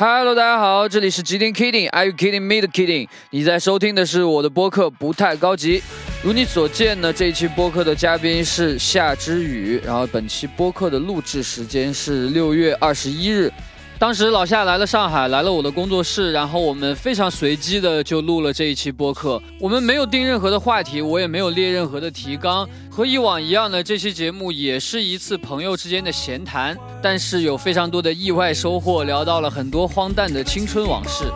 Hello，大家好，这里是吉林 Kidding，Are you kidding me 的 Kidding？你在收听的是我的播客，不太高级。如你所见呢，这一期播客的嘉宾是夏之雨，然后本期播客的录制时间是六月二十一日。当时老夏来了上海，来了我的工作室，然后我们非常随机的就录了这一期播客。我们没有定任何的话题，我也没有列任何的提纲。和以往一样的，这期节目也是一次朋友之间的闲谈，但是有非常多的意外收获，聊到了很多荒诞的青春往事。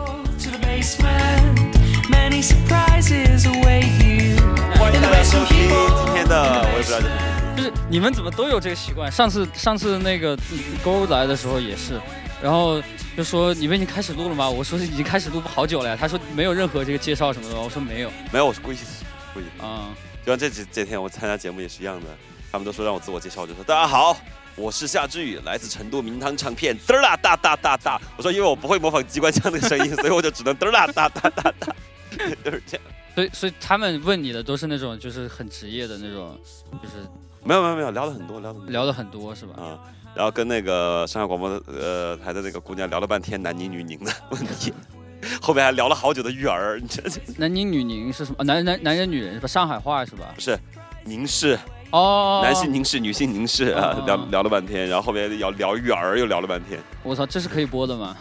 欢迎大家收听今天的，我也不知道这是。就是你们怎么都有这个习惯？上次上次那个勾来的时候也是，然后就说你们已经开始录了吗？我说已经开始录好久了呀。他说没有任何这个介绍什么的。我说没有，没有，我是故意故意啊。就像这几这天我参加节目也是一样的，他们都说让我自我介绍，我就说大家好，我是夏之雨，来自成都名堂唱片，嘚啦哒哒哒哒。我说因为我不会模仿机关枪的声音，所以我就只能嘚啦哒哒哒哒，就是这样。所以所以他们问你的都是那种就是很职业的那种，就是。没有没有没有，聊了很多，聊的聊了很多是吧？啊，然后跟那个上海广播呃台的那个姑娘聊了半天男宁女宁的问题，后面还聊了好久的育儿，你这男宁女宁是什么？男男男人女人是吧？上海话是吧？不是，凝视哦，男性凝视，女性凝视啊，聊聊了半天，然后后面要聊育儿又聊了半天。我操，这是可以播的吗？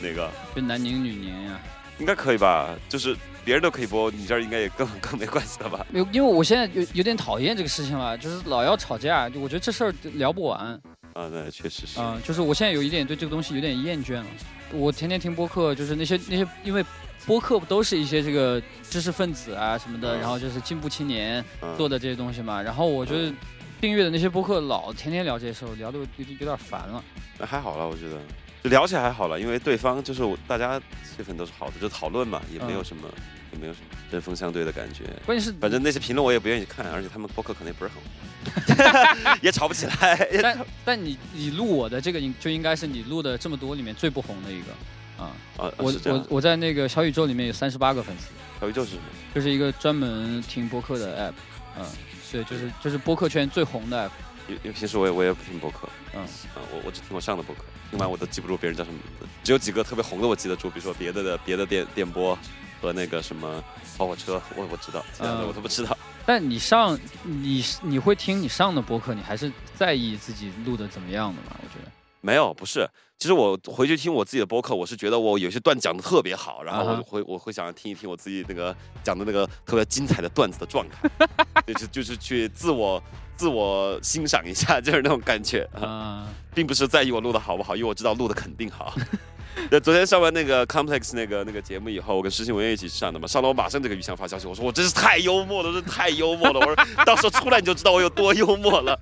哪个？就男宁女宁呀？应该可以吧？就是。别人都可以播，你这儿应该也更 更没关系了吧？有，因为我现在有有点讨厌这个事情了，就是老要吵架，就我觉得这事儿聊不完。啊，那确实是。嗯，就是我现在有一点对这个东西有点厌倦了。我天天听播客，就是那些那些，因为播客不都是一些这个知识分子啊什么的，然后就是进步青年做的这些东西嘛。然后我觉得订阅的那些播客老天天聊这些事儿，聊的有有点烦了。那还好了，我觉得。就聊起来还好了，因为对方就是我，大家气氛都是好的，就讨论嘛，也没有什么，也没有什么针锋相对的感觉。关键是，反正那些评论我也不愿意看，而且他们播客可能也不是很好，也吵不起来。但但你你录我的这个，应就应该是你录的这么多里面最不红的一个啊啊！我我我在那个小宇宙里面有三十八个粉丝。小宇宙是什么？就是一个专门听播客的 app，嗯，对，就是就是播客圈最红的 app。因因为平时我也我也不听播客，嗯嗯，我我只听我上的播客。听完我都记不住别人叫什么名字，只有几个特别红的我记得住，比如说别的的别的电电波和那个什么跑火车，我我知道，其他的我都不知道。但你上你你会听你上的播客，你还是在意自己录的怎么样的嘛？我觉得没有，不是。其实我回去听我自己的播客，我是觉得我有些段讲的特别好，然后我会我会想听一听我自己那个讲的那个特别精彩的段子的状态，就是就是去自我。自我欣赏一下，就是那种感觉啊，并不是在意我录的好不好，因为我知道录的肯定好。那昨天上完那个 Complex 那个那个节目以后，我跟石新文一起上的嘛，上了我马上就给于翔发消息，我说我真是太幽默了，真是太幽默了，我说到时候出来你就知道我有多幽默了。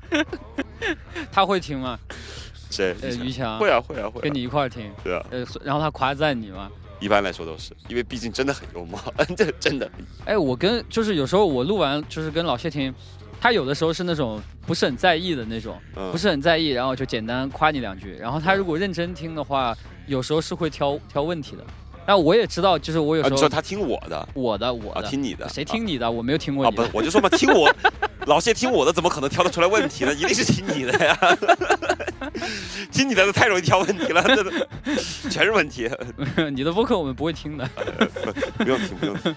他会听吗？谁？于强会啊会啊会，跟你一块儿听。对啊。呃，然后他夸赞你吗？一般来说都是，因为毕竟真的很幽默，这真的。哎，我跟就是有时候我录完就是跟老谢听。他有的时候是那种不是很在意的那种，不是很在意，然后就简单夸你两句。然后他如果认真听的话，有时候是会挑挑问题的。但我也知道，就是我有时候说他听我的，我的我的听你的，谁听你的？我没有听过你的。不，我就说嘛，听我 老谢听我的，怎么可能挑得出来问题呢？一定是听你的呀。听你的太容易挑问题了，这全是问题。你的播客我们不会听的，不用听，不用听。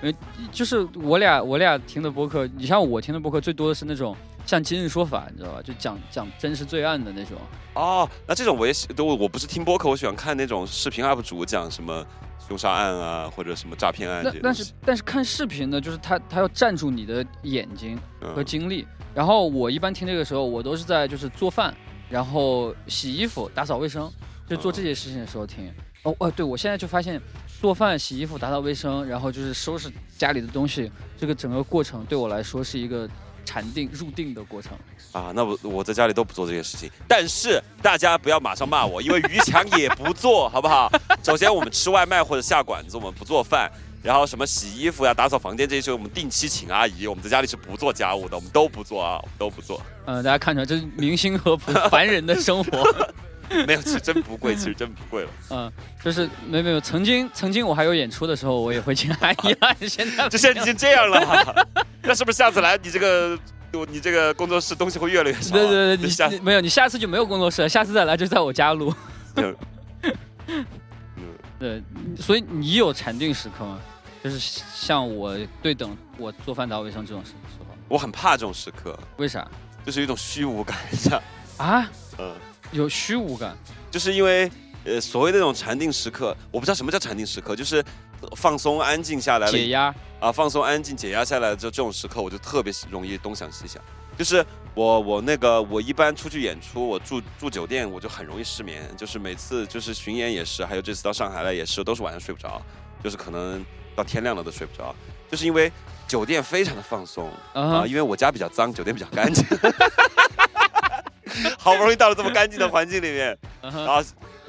呃，就是我俩我俩听的播客，你像我听的播客最多的是那种像今日说法，你知道吧？就讲讲真实罪案的那种。哦，那这种我也喜，都我不是听播客，我喜欢看那种视频 UP 主讲什么凶杀案啊，或者什么诈骗案。那但是但是看视频呢，就是他他要占住你的眼睛和精力。然后我一般听这个时候，我都是在就是做饭，然后洗衣服、打扫卫生，就做这些事情的时候听。哦哦，对，我现在就发现。做饭、洗衣服、打扫卫生，然后就是收拾家里的东西，这个整个过程对我来说是一个禅定入定的过程啊。那我我在家里都不做这些事情，但是大家不要马上骂我，因为于强也不做 好不好？首先我们吃外卖或者下馆子，我们不做饭，然后什么洗衣服呀、打扫房间这些，我们定期请阿姨。我们在家里是不做家务的，我们都不做啊，我们都不做。嗯，大家看出来这是明星和凡人的生活。没有，其实真不贵，其实真不贵了。嗯，就是没没有，曾经曾经我还有演出的时候，我也会请阿姨啊。现在就现在已经这样了，那是不是下次来你这个你这个工作室东西会越来越少？对对对，你下没有，你下次就没有工作室了，下次再来就在我家录。对，所以你有禅定时刻吗？就是像我对等我做饭打卫生这种时时候，我很怕这种时刻，为啥就是有一种虚无感，像啊？嗯，有虚无感，就是因为呃所谓的那种禅定时刻，我不知道什么叫禅定时刻，就是放松安静下来了解压。啊，放松、安静、解压下来的这这种时刻，我就特别容易东想西想。就是我我那个我一般出去演出，我住住酒店，我就很容易失眠。就是每次就是巡演也是，还有这次到上海来也是，都是晚上睡不着，就是可能到天亮了都睡不着，就是因为酒店非常的放松啊，因为我家比较脏，酒店比较干净，好不容易到了这么干净的环境里面，然后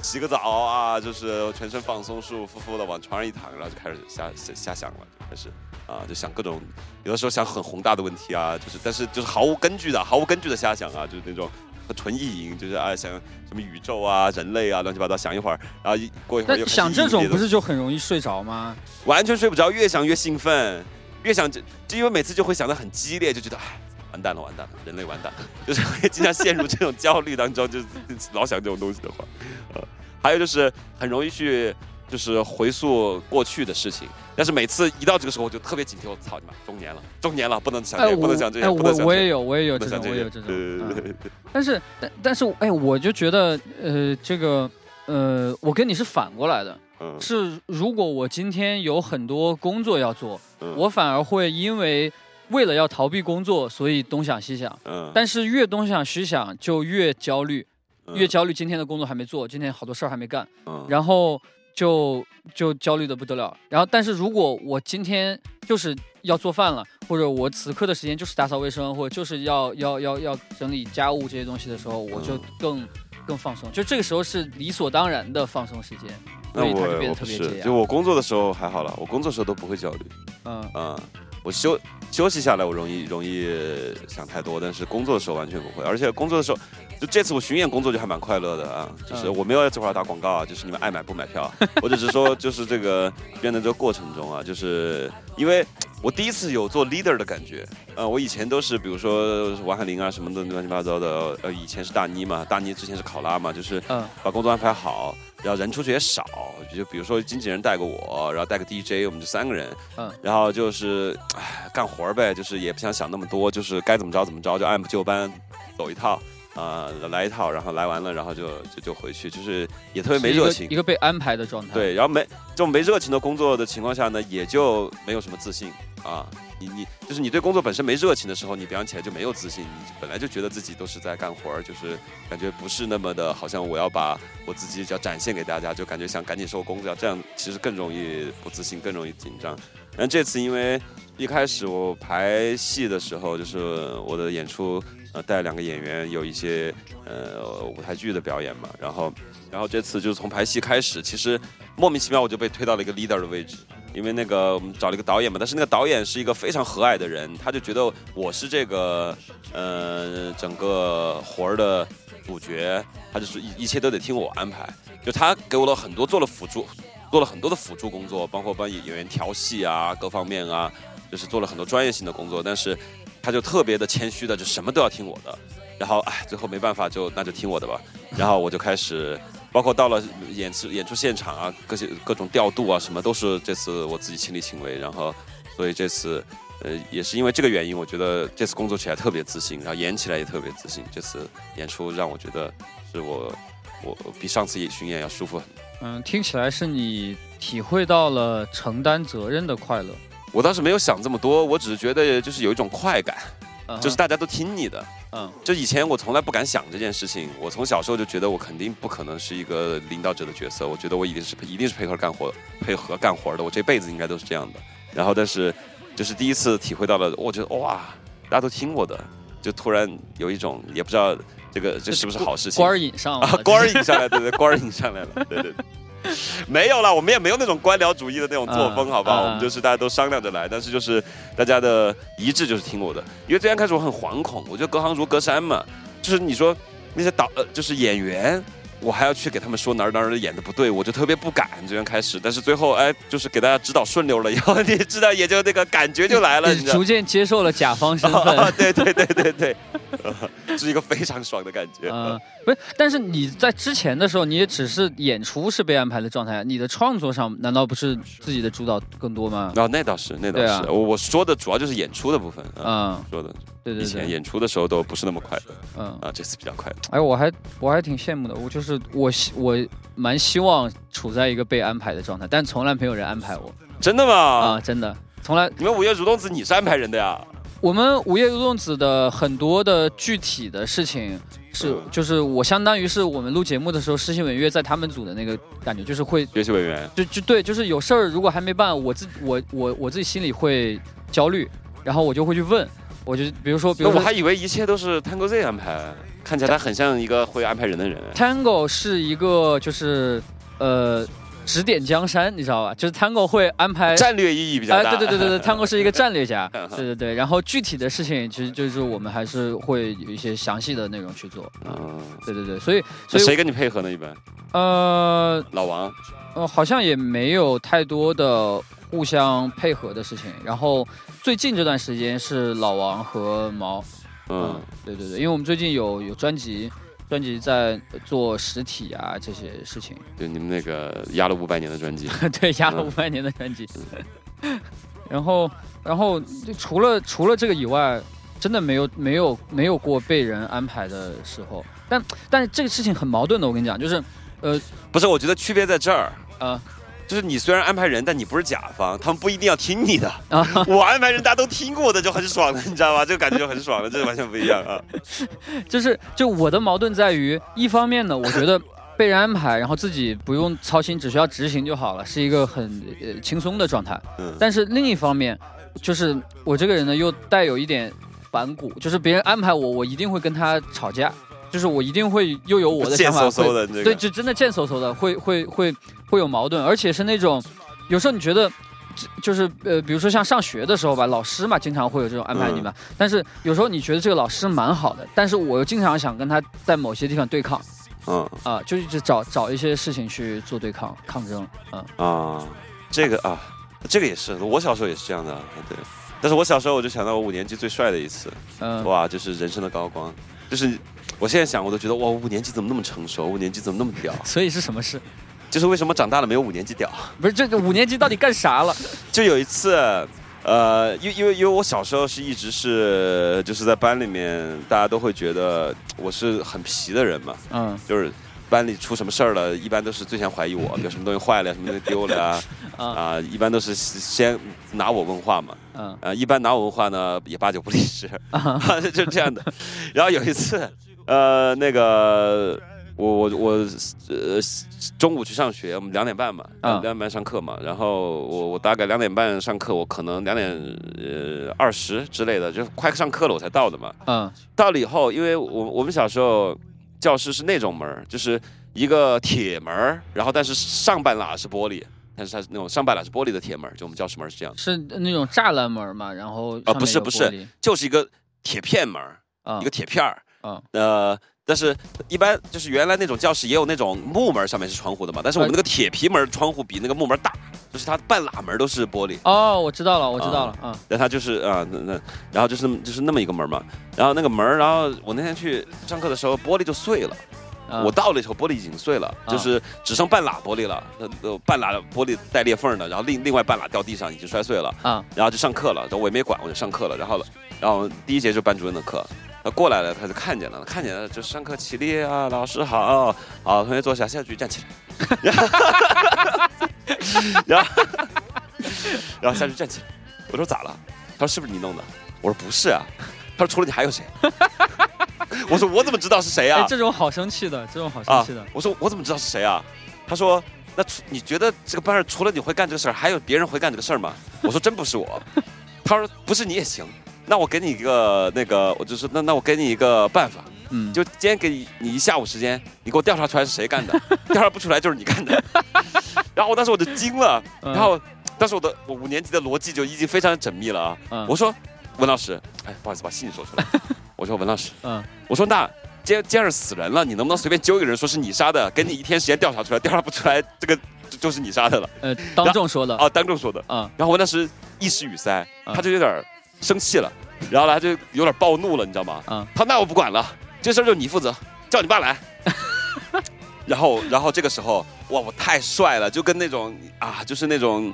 洗个澡啊，就是全身放松、舒舒服服的往床上一躺，然后就开始瞎瞎瞎想了，就开始。啊，就想各种，有的时候想很宏大的问题啊，就是，但是就是毫无根据的，毫无根据的瞎想啊，就是那种纯意淫，就是啊，想什么宇宙啊、人类啊，乱七八糟想一会儿，然后一过一会儿又想这种不是就很容易睡着吗？完全睡不着，越想越兴奋，越想就就因为每次就会想的很激烈，就觉得哎，完蛋了，完蛋了，人类完蛋了，就是会经常陷入这种焦虑当中，就是老想这种东西的话，呃，还有就是很容易去。就是回溯过去的事情，但是每次一到这个时候，我就特别警惕。我操你妈，中年了，中年了，不能想这，不能想这些。哎，我我也有，我也有这种，我也有这种。对对对。但是，但但是，哎，我就觉得，呃，这个，呃，我跟你是反过来的。嗯。是，如果我今天有很多工作要做，我反而会因为为了要逃避工作，所以东想西想。嗯。但是越东想西想，就越焦虑，越焦虑。今天的工作还没做，今天好多事儿还没干。嗯。然后。就就焦虑的不得了，然后但是如果我今天就是要做饭了，或者我此刻的时间就是打扫卫生，或者就是要要要要整理家务这些东西的时候，我就更更放松，就这个时候是理所当然的放松时间，所以它就变得特别解压。就我工作的时候还好了，我工作时候都不会焦虑。嗯嗯，我休休息下来我容易容易想太多，但是工作的时候完全不会，而且工作的时候。就这次我巡演工作就还蛮快乐的啊，就是我没有这块打广告啊，就是你们爱买不买票，我只是说就是这个演的这个过程中啊，就是因为我第一次有做 leader 的感觉，呃，我以前都是比如说王海林啊什么的乱七八糟的，呃，以前是大妮嘛，大妮之前是考拉嘛，就是把工作安排好，然后人出去也少，就比如说经纪人带个我，然后带个 DJ，我们就三个人，嗯，然后就是唉干活呗，就是也不想想那么多，就是该怎么着怎么着，就按部就班走一套。啊，来一套，然后来完了，然后就就就回去，就是也特别没热情，一个被安排的状态。对，然后没这种没热情的工作的情况下呢，也就没有什么自信啊。你你就是你对工作本身没热情的时候，你表演起来就没有自信，你本来就觉得自己都是在干活儿，就是感觉不是那么的，好像我要把我自己要展现给大家，就感觉想赶紧收工，要这样其实更容易不自信，更容易紧张。然后这次因为一开始我排戏的时候，就是我的演出。呃，带两个演员有一些呃舞台剧的表演嘛，然后，然后这次就是从排戏开始，其实莫名其妙我就被推到了一个 leader 的位置，因为那个我们找了一个导演嘛，但是那个导演是一个非常和蔼的人，他就觉得我是这个呃整个活儿的主角，他就是一一切都得听我安排，就他给我了很多做了辅助，做了很多的辅助工作，包括帮演员调戏啊，各方面啊，就是做了很多专业性的工作，但是。他就特别的谦虚的，就什么都要听我的，然后哎，最后没办法，就那就听我的吧。然后我就开始，包括到了演出演出现场啊，各些各种调度啊，什么都是这次我自己亲力亲为。然后，所以这次，呃，也是因为这个原因，我觉得这次工作起来特别自信，然后演起来也特别自信。这次演出让我觉得是我我比上次巡演要舒服很多。嗯，听起来是你体会到了承担责任的快乐。我当时没有想这么多，我只是觉得就是有一种快感，就是大家都听你的。嗯，就以前我从来不敢想这件事情。我从小时候就觉得我肯定不可能是一个领导者的角色，我觉得我一定是一定是配合干活、配合干活的。我这辈子应该都是这样的。然后，但是就是第一次体会到了，我觉得哇，大家都听我的，就突然有一种也不知道这个这是不是好事情。官儿引上了，官儿引上来，对对，官儿引上来了，对对。没有了，我们也没有那种官僚主义的那种作风，好不好？我们就是大家都商量着来，但是就是大家的一致就是听我的。因为最先开始我很惶恐，我觉得隔行如隔山嘛，就是你说那些导呃就是演员，我还要去给他们说哪儿哪儿演的不对，我就特别不敢。最先开始，但是最后哎，就是给大家指导顺溜了以后，你知道也就那个感觉就来了，你 逐渐接受了甲方身份。对对对对对，是一个非常爽的感觉。嗯，不是，但是你在之前的时候，你也只是演出是被安排的状态，你的创作上难道不是自己的主导更多吗？啊，那倒是，那倒是。我我说的主要就是演出的部分。嗯，说的。对对对。以前演出的时候都不是那么快的。嗯。啊，这次比较快。哎，我还我还挺羡慕的，我就是我希我蛮希望处在一个被安排的状态，但从来没有人安排我。真的吗？啊，真的，从来。你们午夜蠕动子你是安排人的呀？我们午夜蠕动子的很多的具体的事情是，就是我相当于是我们录节目的时候，实习委员在他们组的那个感觉，就是会学习委员，就就对，就是有事儿如果还没办，我自我我我自己心里会焦虑，然后我就会去问，我就比如说，比如我还以为一切都是 Tango Z 安排，看起来他很像一个会安排人的人。Tango 是一个就是呃。指点江山，你知道吧？就是 Tango 会安排战略意义比较大。对对对对对，Tango 是一个战略家。对对对，然后具体的事情，其实就是我们还是会有一些详细的内容去做。嗯，对对对，所以所以谁跟你配合呢？一般？呃，老王。呃，好像也没有太多的互相配合的事情。然后最近这段时间是老王和毛。嗯，对对对，因为我们最近有有专辑。专辑在做实体啊，这些事情。对，你们那个压了五百年的专辑。对，压了五百年的专辑。然后，然后除了除了这个以外，真的没有没有没有过被人安排的时候。但但是这个事情很矛盾的，我跟你讲，就是，呃，不是，我觉得区别在这儿啊。就是你虽然安排人，但你不是甲方，他们不一定要听你的。啊，我安排人，大家都听过的就很爽了，你知道吗？这个感觉就很爽了，这完全不一样啊。就是，就我的矛盾在于，一方面呢，我觉得被人安排，然后自己不用操心，只需要执行就好了，是一个很呃轻松的状态。嗯。但是另一方面，就是我这个人呢，又带有一点反骨，就是别人安排我，我一定会跟他吵架。就是我一定会又有我的想法，对，就真的贱嗖嗖的，会会会会有矛盾，而且是那种，有时候你觉得，就是呃，比如说像上学的时候吧，老师嘛，经常会有这种安排你们，但是有时候你觉得这个老师蛮好的，但是我又经常想跟他在某些地方对抗，嗯啊，就一直找找一些事情去做对抗抗争，嗯啊，这个啊，这个也是，我小时候也是这样的，对，但是我小时候我就想到我五年级最帅的一次，嗯，哇，就是人生的高光，就是。我现在想，我都觉得哇，五年级怎么那么成熟？五年级怎么那么屌？所以是什么事？就是为什么长大了没有五年级屌？不是，这五年级到底干啥了？就有一次，呃，因因为因为我小时候是一直是就是在班里面，大家都会觉得我是很皮的人嘛，嗯，就是班里出什么事儿了，一般都是最先怀疑我，有什么东西坏了，什么东西丢了呀，啊，一般都是先拿我问话嘛，嗯，啊，一般拿我问话呢，也八九不离十，就这样的。然后有一次。呃，那个，我我我，呃，中午去上学，我们两点半嘛，两点半上课嘛，然后我我大概两点半上课，我可能两点呃二十之类的，就快上课了我才到的嘛。嗯。到了以后，因为我我们小时候教室是那种门就是一个铁门然后但是上半拉是玻璃，但是它是那种上半拉是玻璃的铁门就我们教室门是这样。是那种栅栏门嘛？然后啊，不是不是，就是一个铁片门一个铁片儿。嗯，呃，但是一般就是原来那种教室也有那种木门，上面是窗户的嘛。但是我们那个铁皮门窗户比那个木门大，就是它半拉门都是玻璃。哦，我知道了，我知道了，嗯。那它就是啊，那那然后就是就是那么一个门嘛。然后那个门，然后我那天去上课的时候，玻璃就碎了。我到了以后，玻璃已经碎了，就是只剩半拉玻璃了。那半拉玻璃带裂缝的，然后另另外半拉掉地上，已经摔碎了。啊，然后就上课了，我也没管，我就上课了。然后，然后第一节就班主任的课。他过来了，他就看见了，看见了就上课起立啊，老师好，好，同学坐下，下去站起来，然后，然后下去站起来，我说咋了？他说是不是你弄的？我说不是啊，他说除了你还有谁？我说我怎么知道是谁啊？这种好生气的，这种好生气的。我说我怎么知道是谁啊？他说那你觉得这个班上除了你会干这个事儿，还有别人会干这个事儿吗？我说真不是我。他说不是你也行。那我给你一个那个，我就是那那我给你一个办法，嗯，就今天给你你一下午时间，你给我调查出来是谁干的，调查不出来就是你干的。然后我当时我就惊了，然后当时我的我五年级的逻辑就已经非常缜密了啊。嗯我说文老师，哎，不好意思把姓说出来。我说文老师，嗯，我说那街街上死人了，你能不能随便揪一个人说是你杀的？给你一天时间调查出来，调查不出来，这个就就是你杀的了。呃，当众说的。啊，当众说的。啊，然后我当时一时语塞，嗯他就有点生气了，然后呢他就有点暴怒了，你知道吗？嗯他那我不管了，这事儿就你负责，叫你爸来。然后，然后这个时候，哇，我太帅了，就跟那种啊，就是那种，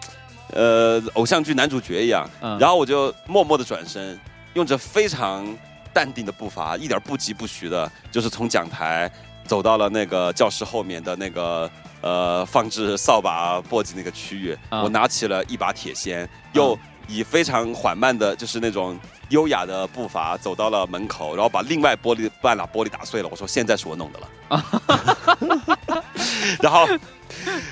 呃，偶像剧男主角一样。嗯然后我就默默的转身，用着非常淡定的步伐，一点不疾不徐的，就是从讲台走到了那个教室后面的那个呃放置扫把、簸箕那个区域。啊我拿起了一把铁锨，又以非常缓慢的，就是那种优雅的步伐走到了门口，然后把另外玻璃半拉玻璃打碎了。我说现在是我弄的了。然后，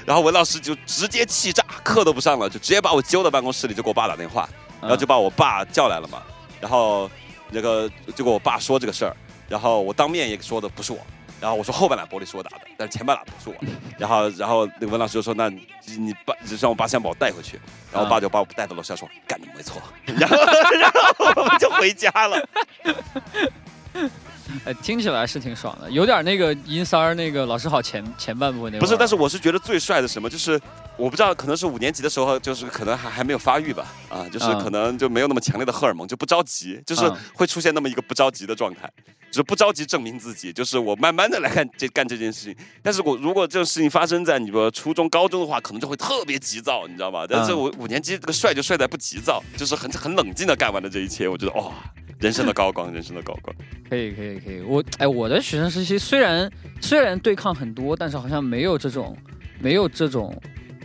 然后文老师就直接气炸，课都不上了，就直接把我揪到办公室里，就给我爸打电话，然后就把我爸叫来了嘛。然后那个就给我爸说这个事儿，然后我当面也说的不是我。然后我说后半拉玻璃是我打的，但是前半拉不是我。然后，然后那个文老师就说：“那你你爸就让我爸先把我带回去。”然后我爸就把我带到楼下说：“干你没错。”然后，然后我们就回家了。呃，听起来是挺爽的，有点那个银三儿那个老师好前前半部分那不是，但是是我是觉得最帅的什么？就是我不知道，可能是五年级的时候，就是可能还还没有发育吧，啊，就是嗯可能就没有那么强烈的荷尔蒙，就不着急，就是嗯会出现那么一个不着急的状态，就是不着急证明自己，就是我慢慢的来干这干这件事情。但是我如果这种事情发生在你说初中、高中的话，可能就会特别急躁，你知道吧？但是嗯我五年级这个帅就帅在不急躁，就是很很冷静的干完了这一切，我觉得哇、人生的高光，人生的高光。可以可以可以，我哎，我的学生时期虽然虽然对抗很多，但是好像没有这种没有这种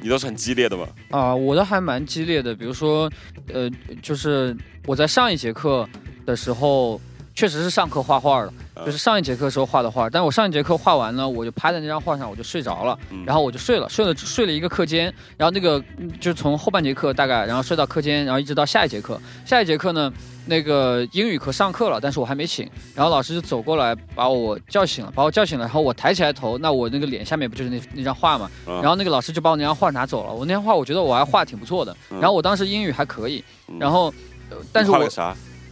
你都是很激烈的吗？啊、我的还蛮激烈的。比如说，呃，就是我在上一节课的时候，确实是上课画画的，嗯。就是上一节课时候画的画。但我上一节课画完呢，我就趴在那张画上，我就睡着了，嗯。然后我就睡了，睡了睡了一个课间，然后那个嗯就是从后半节课大概，然后睡到课间，然后一直到下一节课。下一节课呢，那个英语课上课了，但是我还没醒，然后老师就走过来把我叫醒了，把我叫醒了，然后我抬起来头，那我那个脸下面不就是那那张画嘛，嗯。然后那个老师就把我那张画拿走了。我那张画我觉得我还画挺不错的，嗯。然后我当时英语还可以，嗯。然后，呃但是我你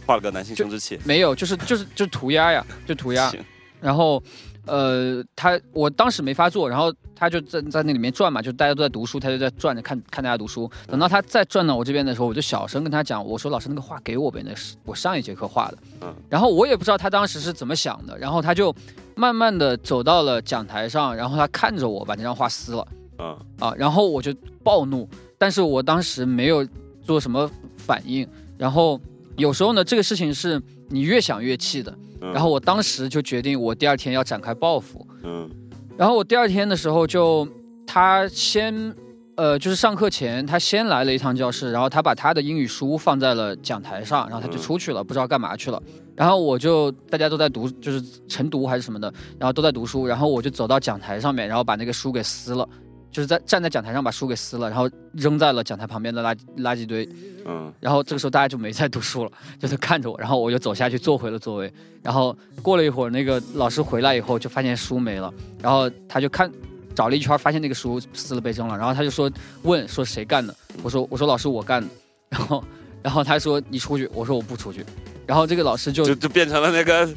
画了个男性生殖器。没有，就是就是就是涂鸦呀，就涂鸦。行然后，呃，他我当时没发作，然后他就在在那里面转嘛，就大家都在读书，他就在转着看看大家读书。等到他再转到我这边的时候，我就小声跟他讲，我说老师那个画给我呗，那是我上一节课画的。嗯然后我也不知道他当时是怎么想的，然后他就慢慢的走到了讲台上，然后他看着我把那张画撕了嗯啊，然后我就暴怒，但是我当时没有做什么反应。然后有时候呢，这个事情是你越想越气的。嗯然后我当时就决定，我第二天要展开报复。嗯然后我第二天的时候就，他先，呃，就是上课前他先来了一趟教室，然后他把他的英语书放在了讲台上，然后他就出去了，不知道干嘛去了。然后我就大家都在读，就是晨读还是什么的，然后都在读书，然后我就走到讲台上面，然后把那个书给撕了。就是在站在讲台上把书给撕了，然后扔在了讲台旁边的垃圾垃圾堆，嗯然后这个时候大家就没在读书了，就在看着我，然后我就走下去坐回了座位。然后过了一会儿，那个老师回来以后就发现书没了，然后他就看找了一圈，发现那个书撕了被扔了，然后他就说问说谁干的？我说我说老师我干的，然后然后他说你出去，我说我不出去，然后这个老师就就就变成了那个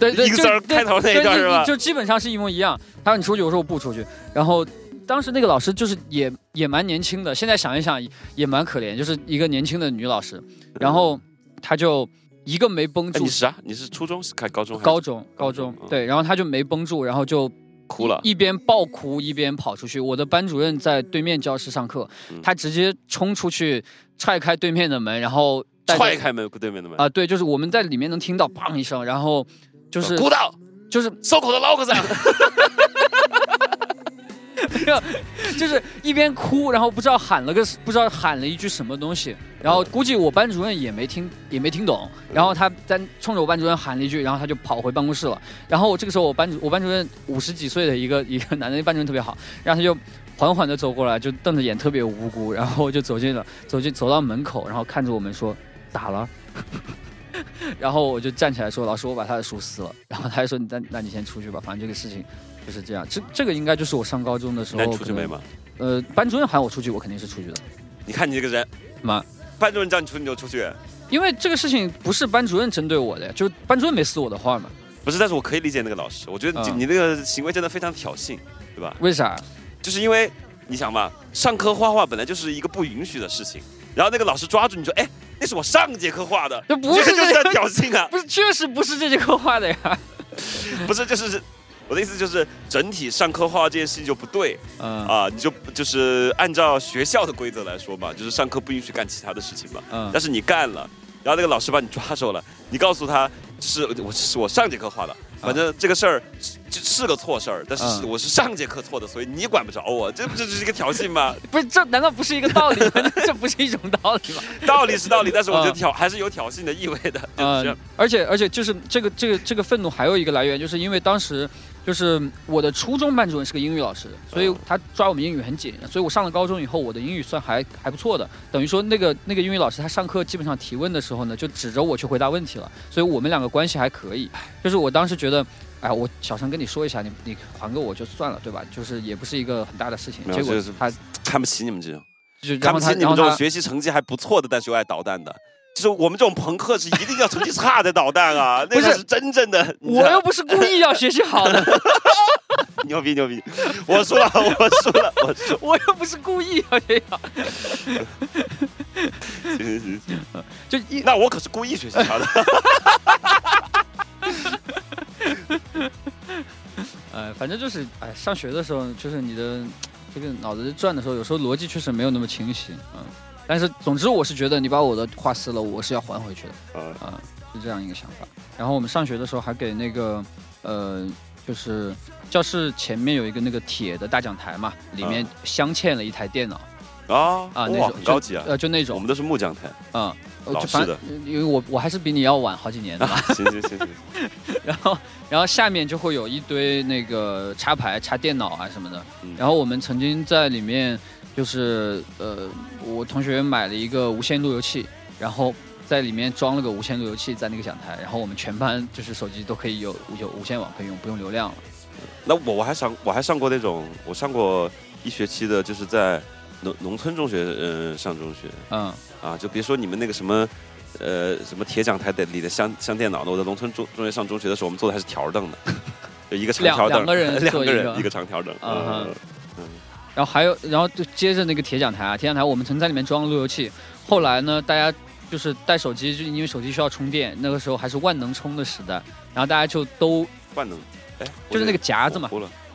对对就开头那一对段是吧？就基本上是一模一样。他说你出去，我说我不出去，然后。当时那个老师就是也也蛮年轻的，现在想一想也蛮可怜，就是一个年轻的女老师，然后她就一个没绷哎，住。你，是啊？你是初中是开高中高中高高中对，然后她就没绷住，然后就哭了？一边爆哭一边跑出去。我的班主任在对面教室上课嗯，他直接冲出去踹开对面的门，然后踹开门对面的门，啊、对，就是我们在里面能听到砰一声，然后就是哭到，就是收口的老 就是一边哭，然后不知道喊了个不知道喊了一句什么东西，然后估计我班主任也没听也没听懂，然后他在冲着我班主任喊了一句，然后他就跑回办公室了。然后我这个时候我班主我班主任五十几岁的一个一个男的，班主任特别好，然后他就缓缓的走过来，就瞪着眼特别无辜，然后就走进了走进走到门口，然后看着我们说咋了？然后我就站起来说：“老师，我把他的书撕了。”然后他就说：“那那你先出去吧，反正这个事情就是这样。这这个应该就是我上高中的时候那你出去没吗？呃，班主任喊我出去，我肯定是出去的。你看你这个人，妈，班主任叫你出去你就出去，因为这个事情不是班主任针对我的呀，就是班主任没撕我的画嘛。不是，但是我可以理解那个老师，我觉得你那个行为真的非常挑衅，对吧？为啥？就是因为你想嘛，上课画画本来就是一个不允许的事情，然后那个老师抓住你说，哎，那是我上节课画的，这不是这就是在挑衅啊！不是，确实不是这节课画的呀。不是，就是我的意思就是整体上课画画这件事情就不对嗯啊，你就就是按照学校的规则来说嘛，就是上课不允许干其他的事情嘛，嗯但是你干了，然后那个老师把你抓住了，你告诉他是我是我上节课画的，反正这个事儿是是个错事儿，但是嗯我是上节课错的，所以你管不着我，这不这就是一个挑衅吗？不是，这难道不是一个道理吗？这不是一种道理吗？道理是道理，但是我觉得嗯挑还是有挑衅的意味的，就是嗯，而且而且就是这个这个这个愤怒还有一个来源，就是因为当时就是我的初中班主任是个英语老师，所以嗯他抓我们英语很紧，所以我上了高中以后，我的英语算还还不错的。等于说那个那个英语老师他上课基本上提问的时候呢，就指着我去回答问题了，所以我们两个关系还可以。就是我当时觉得。哎，我小声跟你说一下，你你还给我就算了，对吧？就是也不是一个很大的事情。结果他看不起你们这种，就然看不起你们这种学习成绩还不错的，但是又爱捣蛋的。就是我们这种朋克是一定要成绩差的捣蛋啊，那个是真正的。我又不是故意要学习好的，牛逼牛逼，我输了我输了我输了。我又不是故意要学习好，行行行行，就一那我可是故意学习好的。呃，反正就是，哎，上学的时候，就是你的这个脑子转的时候，有时候逻辑确实没有那么清晰，嗯。但是总之，我是觉得你把我的画撕了，我是要还回去的，啊。啊、是这样一个想法。然后我们上学的时候还给那个，呃，就是教室前面有一个那个铁的大讲台嘛，里面嗯镶嵌了一台电脑。啊啊，种高级啊。就。呃，就那种。我们，都是木讲台。嗯，呃老式的。因为我我还是比你要晚好几年的行行行行，然后，然后下面就会有一堆那个插排、插电脑啊什么的。嗯。然后我们曾经在里面，就是呃，我同学买了一个无线路由器，然后在里面装了个无线路由器在那个讲台，然后我们全班就是手机都可以有有无线网可以用，不用流量了。那我我还上我还上过那种，我上过一学期的，就是在农农村中学，呃，上中学嗯，啊，就别说你们那个什么。呃，什么铁讲台的里的镶镶电脑的？我在农村中中学上中学的时候，我们坐的还是条凳的，就一个长条凳，两个人 两个个人一个长条凳。嗯然后还有，然后就接着那个铁讲台啊，铁讲台我们曾在里面装了路由器。后来呢，大家就是带手机，就因为手机需要充电，那个时候还是万能充的时代，然后大家就都 万能，哎，就是那个夹子嘛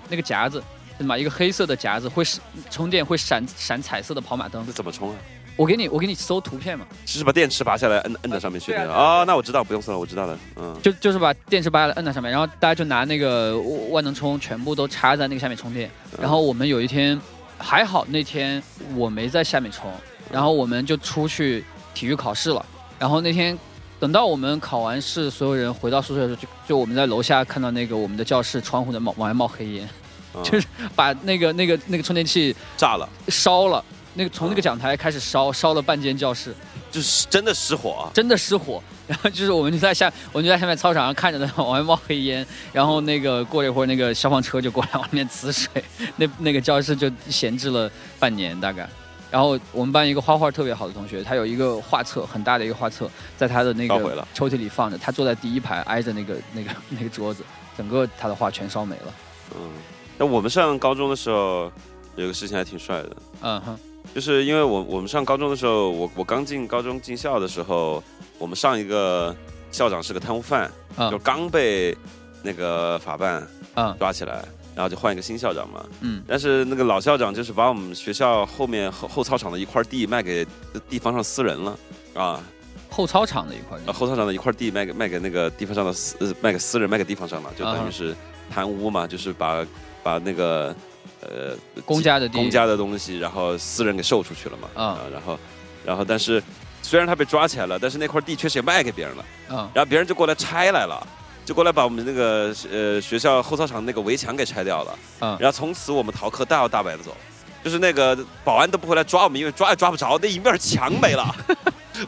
那个夹子，对吗？一个黑色的夹子会闪充电，会闪闪彩色的跑马灯那。怎么充啊？我给你，我给你搜图片嘛，就是把电池拔下来，摁摁在上面去的对啊啊？那我知道，不用搜了，我知道了。嗯，就就是把电池拔下来摁在上面，然后大家就拿那个万能充全部都插在那个下面充电。嗯然后我们有一天还好，那天我没在下面充，然后我们就出去体育考试了。然后那天等到我们考完试，所有人回到宿舍的时候，就就我们在楼下看到那个我们的教室窗户的冒往外冒黑烟，嗯 就是把那个那个那个充电器炸了，烧了。那个从那个讲台开始烧，烧了半间教室，就是真的失火啊！真的失火。然后就是我们就在下，我们就在下面操场上看着它往外冒黑烟，然后那个过了一会儿，那个消防车就过来往里面呲水，那那个教室就闲置了半年大概。然后我们班一个画画特别好的同学，他有一个画册，很大的一个画册，在他的那个抽屉里放着，他坐在第一排挨着那个那个那个桌子，整个他的画全烧没了。嗯，那我们上高中的时候有个事情还挺帅的，嗯哼，就是因为我我们上高中的时候，我我刚进高中进校的时候，我们上一个校长是个贪污犯，嗯就刚被那个法办嗯抓起来，然后就换一个新校长嘛。嗯。但是那个老校长就是把我们学校后面后后操场的一块地卖给地方上私人了啊，后操场的一块地。呃后操场的一块地卖给卖给那个地方上的私呃卖给私人卖给地方上了，就等于是贪污嘛，就是把把那个呃公家的地公家的东西，然后私人给售出去了嘛。啊啊，然后然后但是虽然他被抓起来了，但是那块地确实也卖给别人了，嗯然后别人就过来拆来了。就过来把我们那个呃学校后操场那个围墙给拆掉了，嗯然后从此我们逃课大摇大摆的走，就是那个保安都不会来抓我们，因为抓也抓不着，那一面墙没了，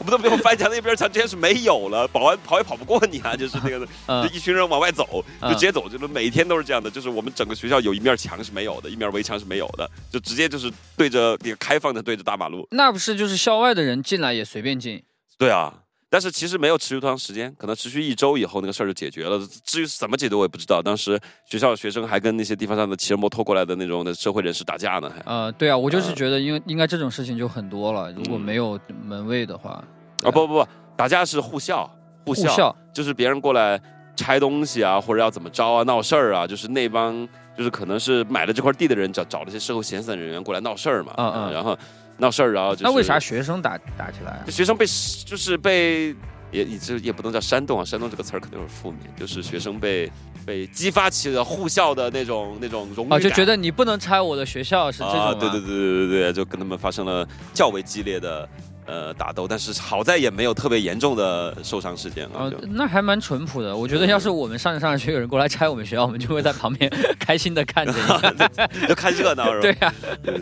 我们都没有翻墙，那边墙直接是没有了，保安跑也跑不过你啊，就是那个 嗯就一群人往外走，就嗯直接走，就是每天都是这样的，就是我们整个学校有一面墙是没有的，一面围墙是没有的，就直接就是对着那个开放的对着大马路。那不是就是校外的人进来也随便进？对啊，但是其实没有持续多长时间，可能持续一周以后那个事儿就解决了。至于怎么解决我也不知道。当时学校的学生还跟那些地方上的骑着摩托过来的那种的社会人士打架呢，还呃，对啊，我就是觉得，因为应该这种事情就很多了。如果没有门卫的话，啊不不不，打架是互笑，互笑就是别人过来拆东西啊，或者要怎么着啊，闹事儿啊，就是那帮就是可能是买了这块地的人找找了些社会闲散人员过来闹事儿嘛，嗯嗯，然后。闹事儿，然后就那为啥学生打打起来？学生被就是被也也这也不能叫煽动啊，煽动这个词儿肯定是负面，就是学生被被激发起了护校的那种那种荣誉啊，就觉得你不能拆我的学校是这种啊，对对对对对对，就跟他们发生了较为激烈的呃打斗，但是好在也没有特别严重的受伤事件啊，那还蛮淳朴的。我觉得要是我们上着上着学有人过来拆我们学校，我们就会在旁边开心的看着，就看热闹是吧？对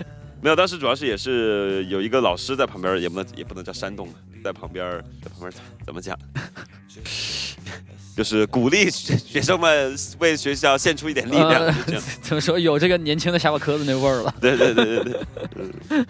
呀。没有，当时主要是也是有一个老师在旁边，也不能也不能叫煽动在旁边在旁边怎么讲，就是鼓励学生们为学校献出一点力量。怎么说有这个年轻的下巴壳子那味儿了？对对对对对。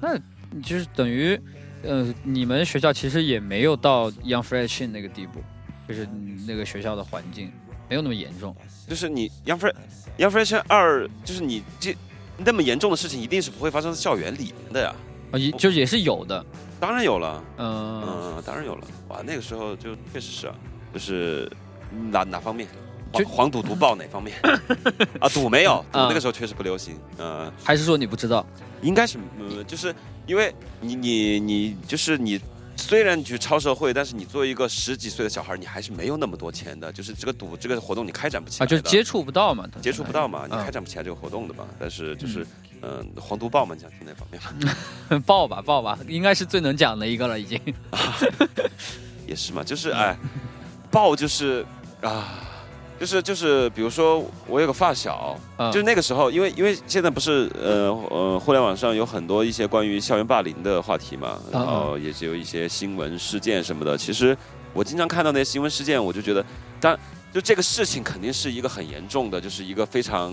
那就是等于，呃，你们学校其实也没有到 Young Fresh 那个地步，就是那个学校的环境没有那么严重。就是你 Young Fresh Young Fresh 二，就是你这。那么严重的事情一定是不会发生在校园里面的呀，啊，也就也是有的，当然有了，嗯嗯，当然有了，哇，那个时候就确实是啊，就是哪哪方面，就黄赌毒爆哪方面 啊？赌没有，赌那个时候确实不流行，嗯，还是说你不知道？应该是，呃，就是因为你你你就是你。虽然你去超社会，但是你作为一个十几岁的小孩，你还是没有那么多钱的。就是这个赌这个活动，你开展不起来啊，就接触不到嘛，接触不到嘛，你开展不起来这个活动的嘛。但是就是，嗯，黄毒爆嘛，你想听哪方面嘛。报吧，爆吧，应该是最能讲的一个了，已经。也是嘛，就是哎，爆就是啊。就是就是，比如说我有个发小，就是那个时候，因为因为现在不是呃呃，互联网上有很多一些关于校园霸凌的话题嘛，然后也就有一些新闻事件什么的。其实我经常看到那些新闻事件，我就觉得，但就这个事情肯定是一个很严重的，就是一个非常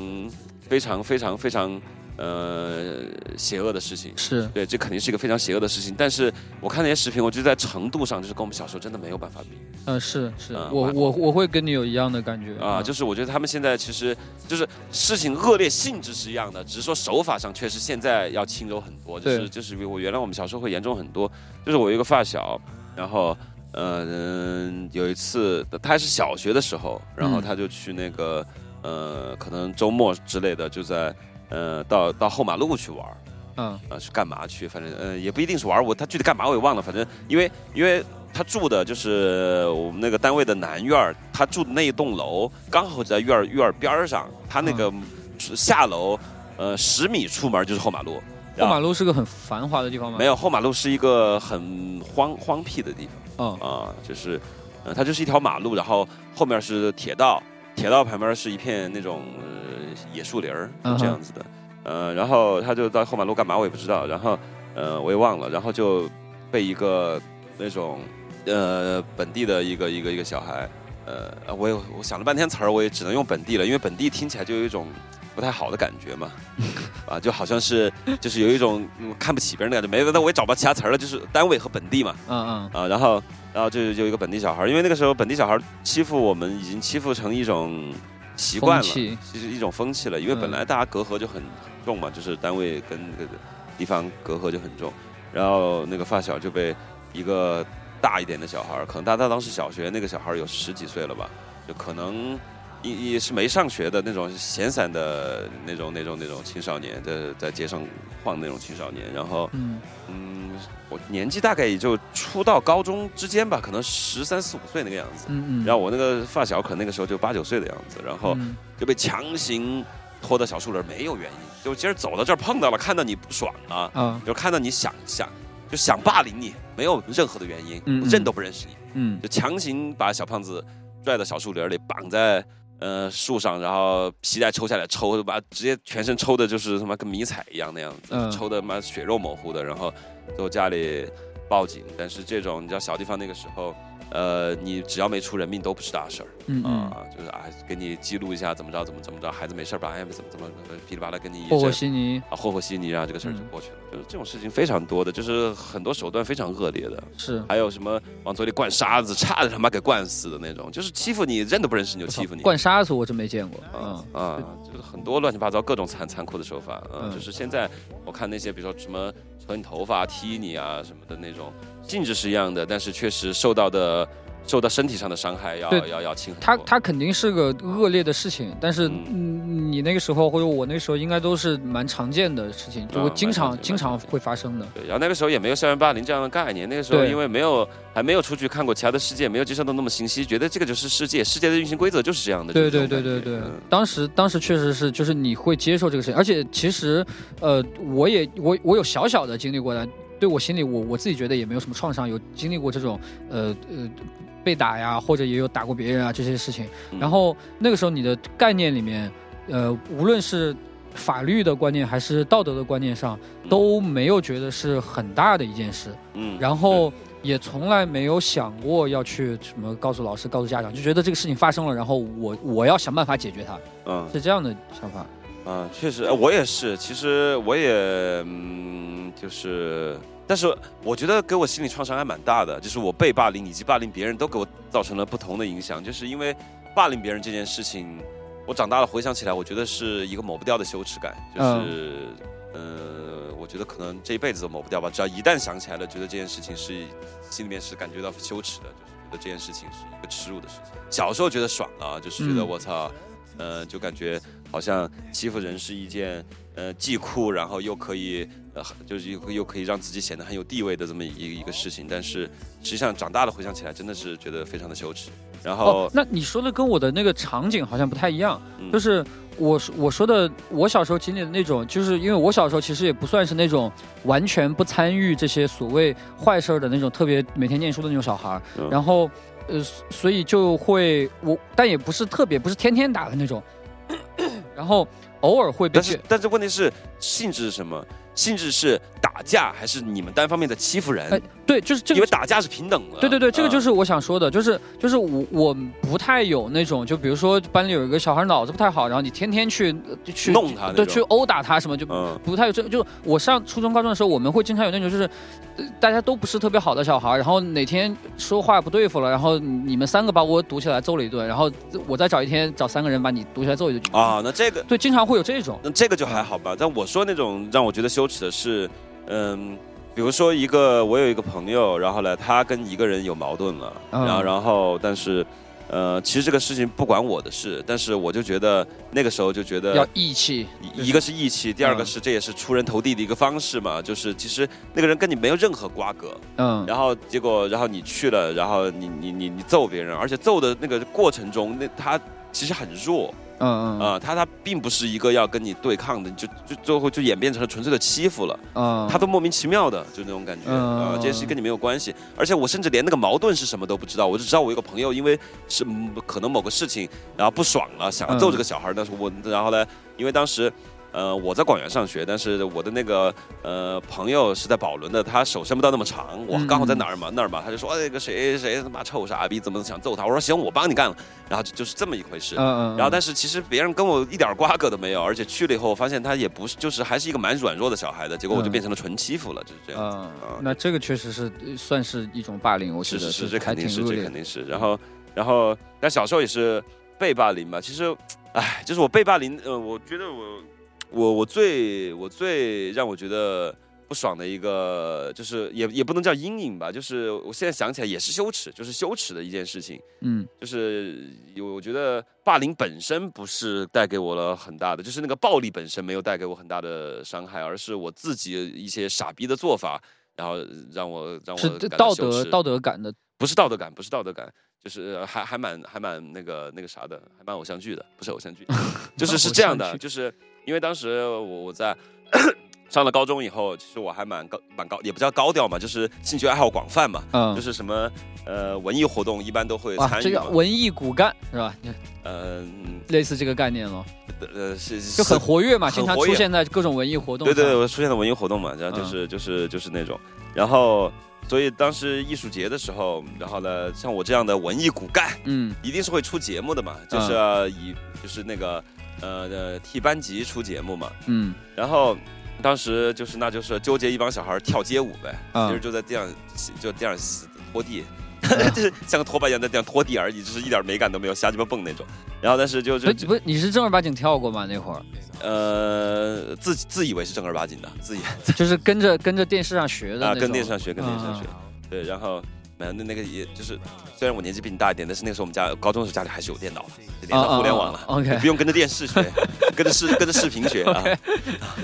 非常非常非常。呃，邪恶的事情是对，这肯定是一个非常邪恶的事情。但是我看那些视频，我觉得在程度上，就是跟我们小时候真的没有办法比。嗯，是是，我我我会跟你有一样的感觉啊，就是我觉得他们现在其实就是事情恶劣性质是一样的，只是说手法上确实现在要轻柔很多。就是就是比我原来我们小时候会严重很多。就是我一个发小，然后嗯，有一次他还是小学的时候，然后他就去那个呃，可能周末之类的就在。呃，到到后马路去玩嗯，呃，是干嘛去？反正，呃，也不一定是玩我他具体干嘛我也忘了。反正，因为因为他住的就是我们那个单位的南院他住的那一栋楼刚好在院院边上，他那个下楼，呃，十米出门就是后马路。后马路是个很繁华的地方吗？没有，后马路是一个很荒荒僻的地方。嗯啊，就是，呃，它就是一条马路，然后后面是铁道，铁道旁边是一片那种。野树林儿这样子的，呃，然后他就到后马路干嘛我也不知道，然后呃我也忘了，然后就被一个那种呃本地的一个一个一个小孩，呃，我也我想了半天词儿，我也只能用本地了，因为本地听起来就有一种不太好的感觉嘛，啊，就好像是就是有一种看不起别人的感觉，没，那我也找不到其他词儿了，就是单位和本地嘛，嗯嗯，啊，然后然后就有一个本地小孩，因为那个时候本地小孩欺负我们已经欺负成一种。习惯了，就是一种风气了，因为本来大家隔阂就很重嘛，就是单位跟那个地方隔阂就很重，然后那个发小就被一个大一点的小孩可能他他当时小学，那个小孩有十几岁了吧，就可能也也是没上学的那种闲散的那种那种那种青少年，在在街上晃那种青少年，然后嗯。我年纪大概也就初到高中之间吧，可能十三四五岁那个样子。嗯嗯。然后我那个发小可能那个时候就八九岁的样子，然后就被强行拖到小树林，没有原因，就今儿走到这儿碰到了，看到你不爽啊，嗯，就看到你想想就想霸凌你，没有任何的原因，认都不认识你，嗯，就强行把小胖子拽到小树林里，绑在呃树上，然后皮带抽下来抽，把直接全身抽的就是他妈跟迷彩一样那样子，抽的妈血肉模糊的，然后。最后家里报警，但是这种你知道小地方那个时候，呃，你只要没出人命都不是大事儿，嗯啊，就是啊，给你记录一下怎么着怎么怎么着，孩子没事吧，哎，怎么怎么噼里啪啦跟你和和稀泥啊，和和稀泥啊，这个事儿就过去了。就是这种事情非常多的，就是很多手段非常恶劣的，是。还有什么往嘴里灌沙子，差点他妈给灌死的那种，就是欺负你认都不认识你就欺负你。灌沙子我真没见过，嗯。啊，就是很多乱七八糟各种残残酷的手法，嗯，嗯。就是现在我看那些比如说什么扯你头发、踢你啊什么的那种，性质是一样的，但是确实受到的受到身体上的伤害要要要轻很多。他他肯定是个恶劣的事情，但是嗯嗯，你那个时候或者我那个时候应该都是蛮常见的事情，就经常经常会发生的。对，然后那个时候也没有校园霸凌这样的概念，那个时候因为没有还没有出去看过其他的世界，没有接受到那么信息，觉得这个就是世界，世界的运行规则就是这样的。对对对对对当时当时确实是，就是你会接受这个事情，而且其实，呃，我也我我有小小的经历过的，对我心里我我自己觉得也没有什么创伤，有经历过这种呃呃被打呀，或者也有打过别人啊这些事情。嗯然后那个时候你的概念里面，呃，无论是法律的观念还是道德的观念上，都没有觉得是很大的一件事。嗯然后也从来没有想过要去什么告诉老师、告诉家长，就觉得这个事情发生了，然后我我要想办法解决它，嗯是这样的想法。嗯，确实，呃我也是。其实我也，嗯，就是，但是我觉得给我心理创伤还蛮大的，就是我被霸凌以及霸凌别人都给我造成了不同的影响。就是因为霸凌别人这件事情，我长大了回想起来，我觉得是一个抹不掉的羞耻感，就是，呃，我觉得可能这一辈子都抹不掉吧。只要一旦想起来了，觉得这件事情是心里面是感觉到羞耻的，就是觉得这件事情是一个耻辱的事情。小时候觉得爽啊，就是觉得嗯我操。呃，就感觉好像欺负人是一件呃既酷，然后又可以呃就是又又可以让自己显得很有地位的这么一一个事情。但是实际上长大了回想起来，真的是觉得非常的羞耻。然后、哦，那你说的跟我的那个场景好像不太一样，嗯就是我我说的我小时候经历的那种，就是因为我小时候其实也不算是那种完全不参与这些所谓坏事儿的那种特别每天念书的那种小孩儿，嗯然后呃，所以就会我，但也不是特别不是天天打的那种，然后偶尔会被但是但是问题是性质是什么？性质是打架还是你们单方面的欺负人？哎对，就是这个因为打架是平等的。对对对，这个就啊是我想说的，就是就是我我不太有那种，就比如说班里有一个小孩脑子不太好，然后你天天去呃去弄他对，去殴打他什么，就嗯不太有这。就我上初中高中的时候，我们会经常有那种，就是呃大家都不是特别好的小孩，然后哪天说话不对付了，然后你们三个把我堵起来揍了一顿，然后我再找一天找三个人把你堵起来揍一顿。啊，那这个对，经常会有这种。那这个就还好吧。但我说那种让我觉得羞耻的是，嗯，比如说一个我有一个朋友，然后呢，他跟一个人有矛盾了，嗯。然后然后但是。呃，其实这个事情不管我的事，但是我就觉得那个时候就觉得要义气，一一个是义气，第二个嗯是这也是出人头地的一个方式嘛，就是其实那个人跟你没有任何瓜葛，嗯，然后结果然后你去了，然后你你你你揍别人，而且揍的那个过程中，那他其实很弱，嗯嗯。啊、他他并不是一个要跟你对抗的，就就最后就演变成了纯粹的欺负了，嗯，他都莫名其妙的就那种感觉。啊、嗯这件事情跟你没有关系，而且我甚至连那个矛盾是什么都不知道，我就知道我有个朋友因为是嗯可能某个事情然后不爽了，想要揍这个小孩儿，但是我然后呢，因为当时。呃，我在广元上学，但是我的那个呃朋友是在宝伦的，他手伸不到那么长，我刚好在哪儿嘛、那儿嘛，他就说哎那个谁谁他妈臭傻逼，怎么想揍他？我说行，我帮你干了，然后就就是这么一回事。嗯嗯，然后，但是其实别人跟我一点瓜葛都没有，而且去了以后，我发现他也不是，就是还是一个蛮软弱的小孩的，结果我就嗯变成了纯欺负了，就是这样子。嗯啊，那这个确实是呃算是一种霸凌，我觉得是是是，这还肯定是。这肯定是。然后，然后，但小时候也是被霸凌吧。其实，哎，就是我被霸凌，呃，我觉得我，我我最我最让我觉得不爽的一个，就是也也不能叫阴影吧，就是我现在想起来也是羞耻，就是羞耻的一件事情。嗯就是有，我觉得霸凌本身不是带给我了很大的，就是那个暴力本身没有带给我很大的伤害，而是我自己一些傻逼的做法，然后让我让我是道德道德感的，不是道德感，不是道德感，就是呃还还蛮还蛮那个那个啥的，还蛮偶像剧的，不是偶像剧，就是是这样的，就是因为当时我我在上了高中以后，其实我还蛮高蛮高，也不叫高调嘛，就是兴趣爱好广泛嘛，嗯，就是什么呃文艺活动一般都会参与这，个文艺骨干是吧？嗯类似这个概念咯，呃是就很活跃嘛，经常出现在各种文艺活动上。对对，我出现在文艺活动嘛，然后就是、就是就是那种，然后所以当时艺术节的时候，然后呢，像我这样的文艺骨干，嗯一定是会出节目的嘛，就是、呃以就是那个呃的替班级出节目嘛，嗯。然后当时就是那就是纠结一帮小孩跳街舞呗，嗯其实就在地上洗就地上洗拖地，就是像个拖把一样在地上拖地而已，就是一点美感都没有，瞎鸡巴蹦那种。然后但是就是不不，你是正儿八经跳过吗？那会儿？呃自自以为是正儿八经的，自以 就是跟着跟着电视上学的啊跟电视上学，跟电视上学。嗯对，然后没有那那个也就是，虽然我年纪比你大一点，但是那个时候我们家高中的时候家里还是有电脑的，就连上互联网了。啊啊啊，OK 不用跟着电视学，跟着视跟着视频学啊，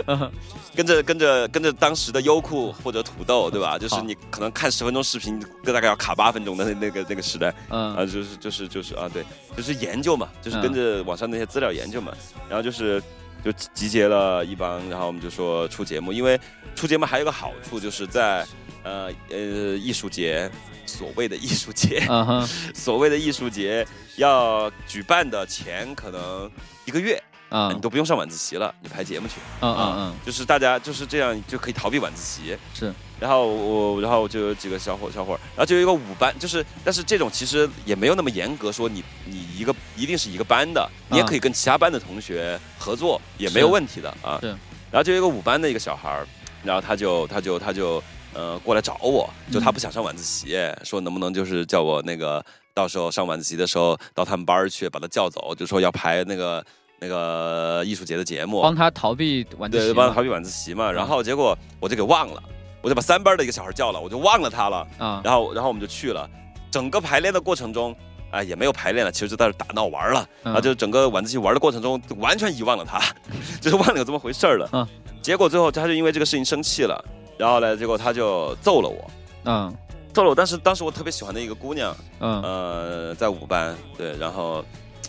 嗯 跟着跟着跟着当时的优酷或者土豆，对吧？就是你可能看十分钟视频，大概要卡八分钟的那那个那个时代啊，嗯就是就是就是啊，对，就是研究嘛，就是嗯跟着网上那些资料研究嘛，然后就是就集结了一帮，然后我们就说出节目，因为出节目还有个好处，就是在呃呃艺术节。所谓的艺术节，嗯哼。所谓的艺术节要举办的前可能一个月，嗯。你都不用上晚自习了，你排节目去，嗯嗯嗯。就是大家就是这样就可以逃避晚自习。是，然后我，然后就有几个小伙小伙儿，然后就有一个五班，就是但是这种其实也没有那么严格，说你你一个一定是一个班的，你也可以跟其他班的同学合作，也没有问题的啊。对然后就有一个五班的一个小孩儿，然后他就他就他就呃过来找我，就他不想上晚自习，说能不能就是叫我那个到时候上晚自习的时候到他们班儿去把他叫走，就说要排那个那个艺术节的节目，帮他逃避晚自习对，帮他逃避晚自习嘛。然后结果我就给忘了，我就把三班的一个小孩叫了，我就忘了他了。啊然后然后我们就去了，整个排练的过程中。哎，也没有排练了，其实就在这打闹玩了。嗯然后就整个晚自习玩的过程中，完全遗忘了他，就是忘了有这么回事儿了。嗯结果最后他就因为这个事情生气了，然后呢，结果他就揍了我，嗯。揍了我。但是当时我特别喜欢的一个姑娘，嗯。呃，在五班，对，然后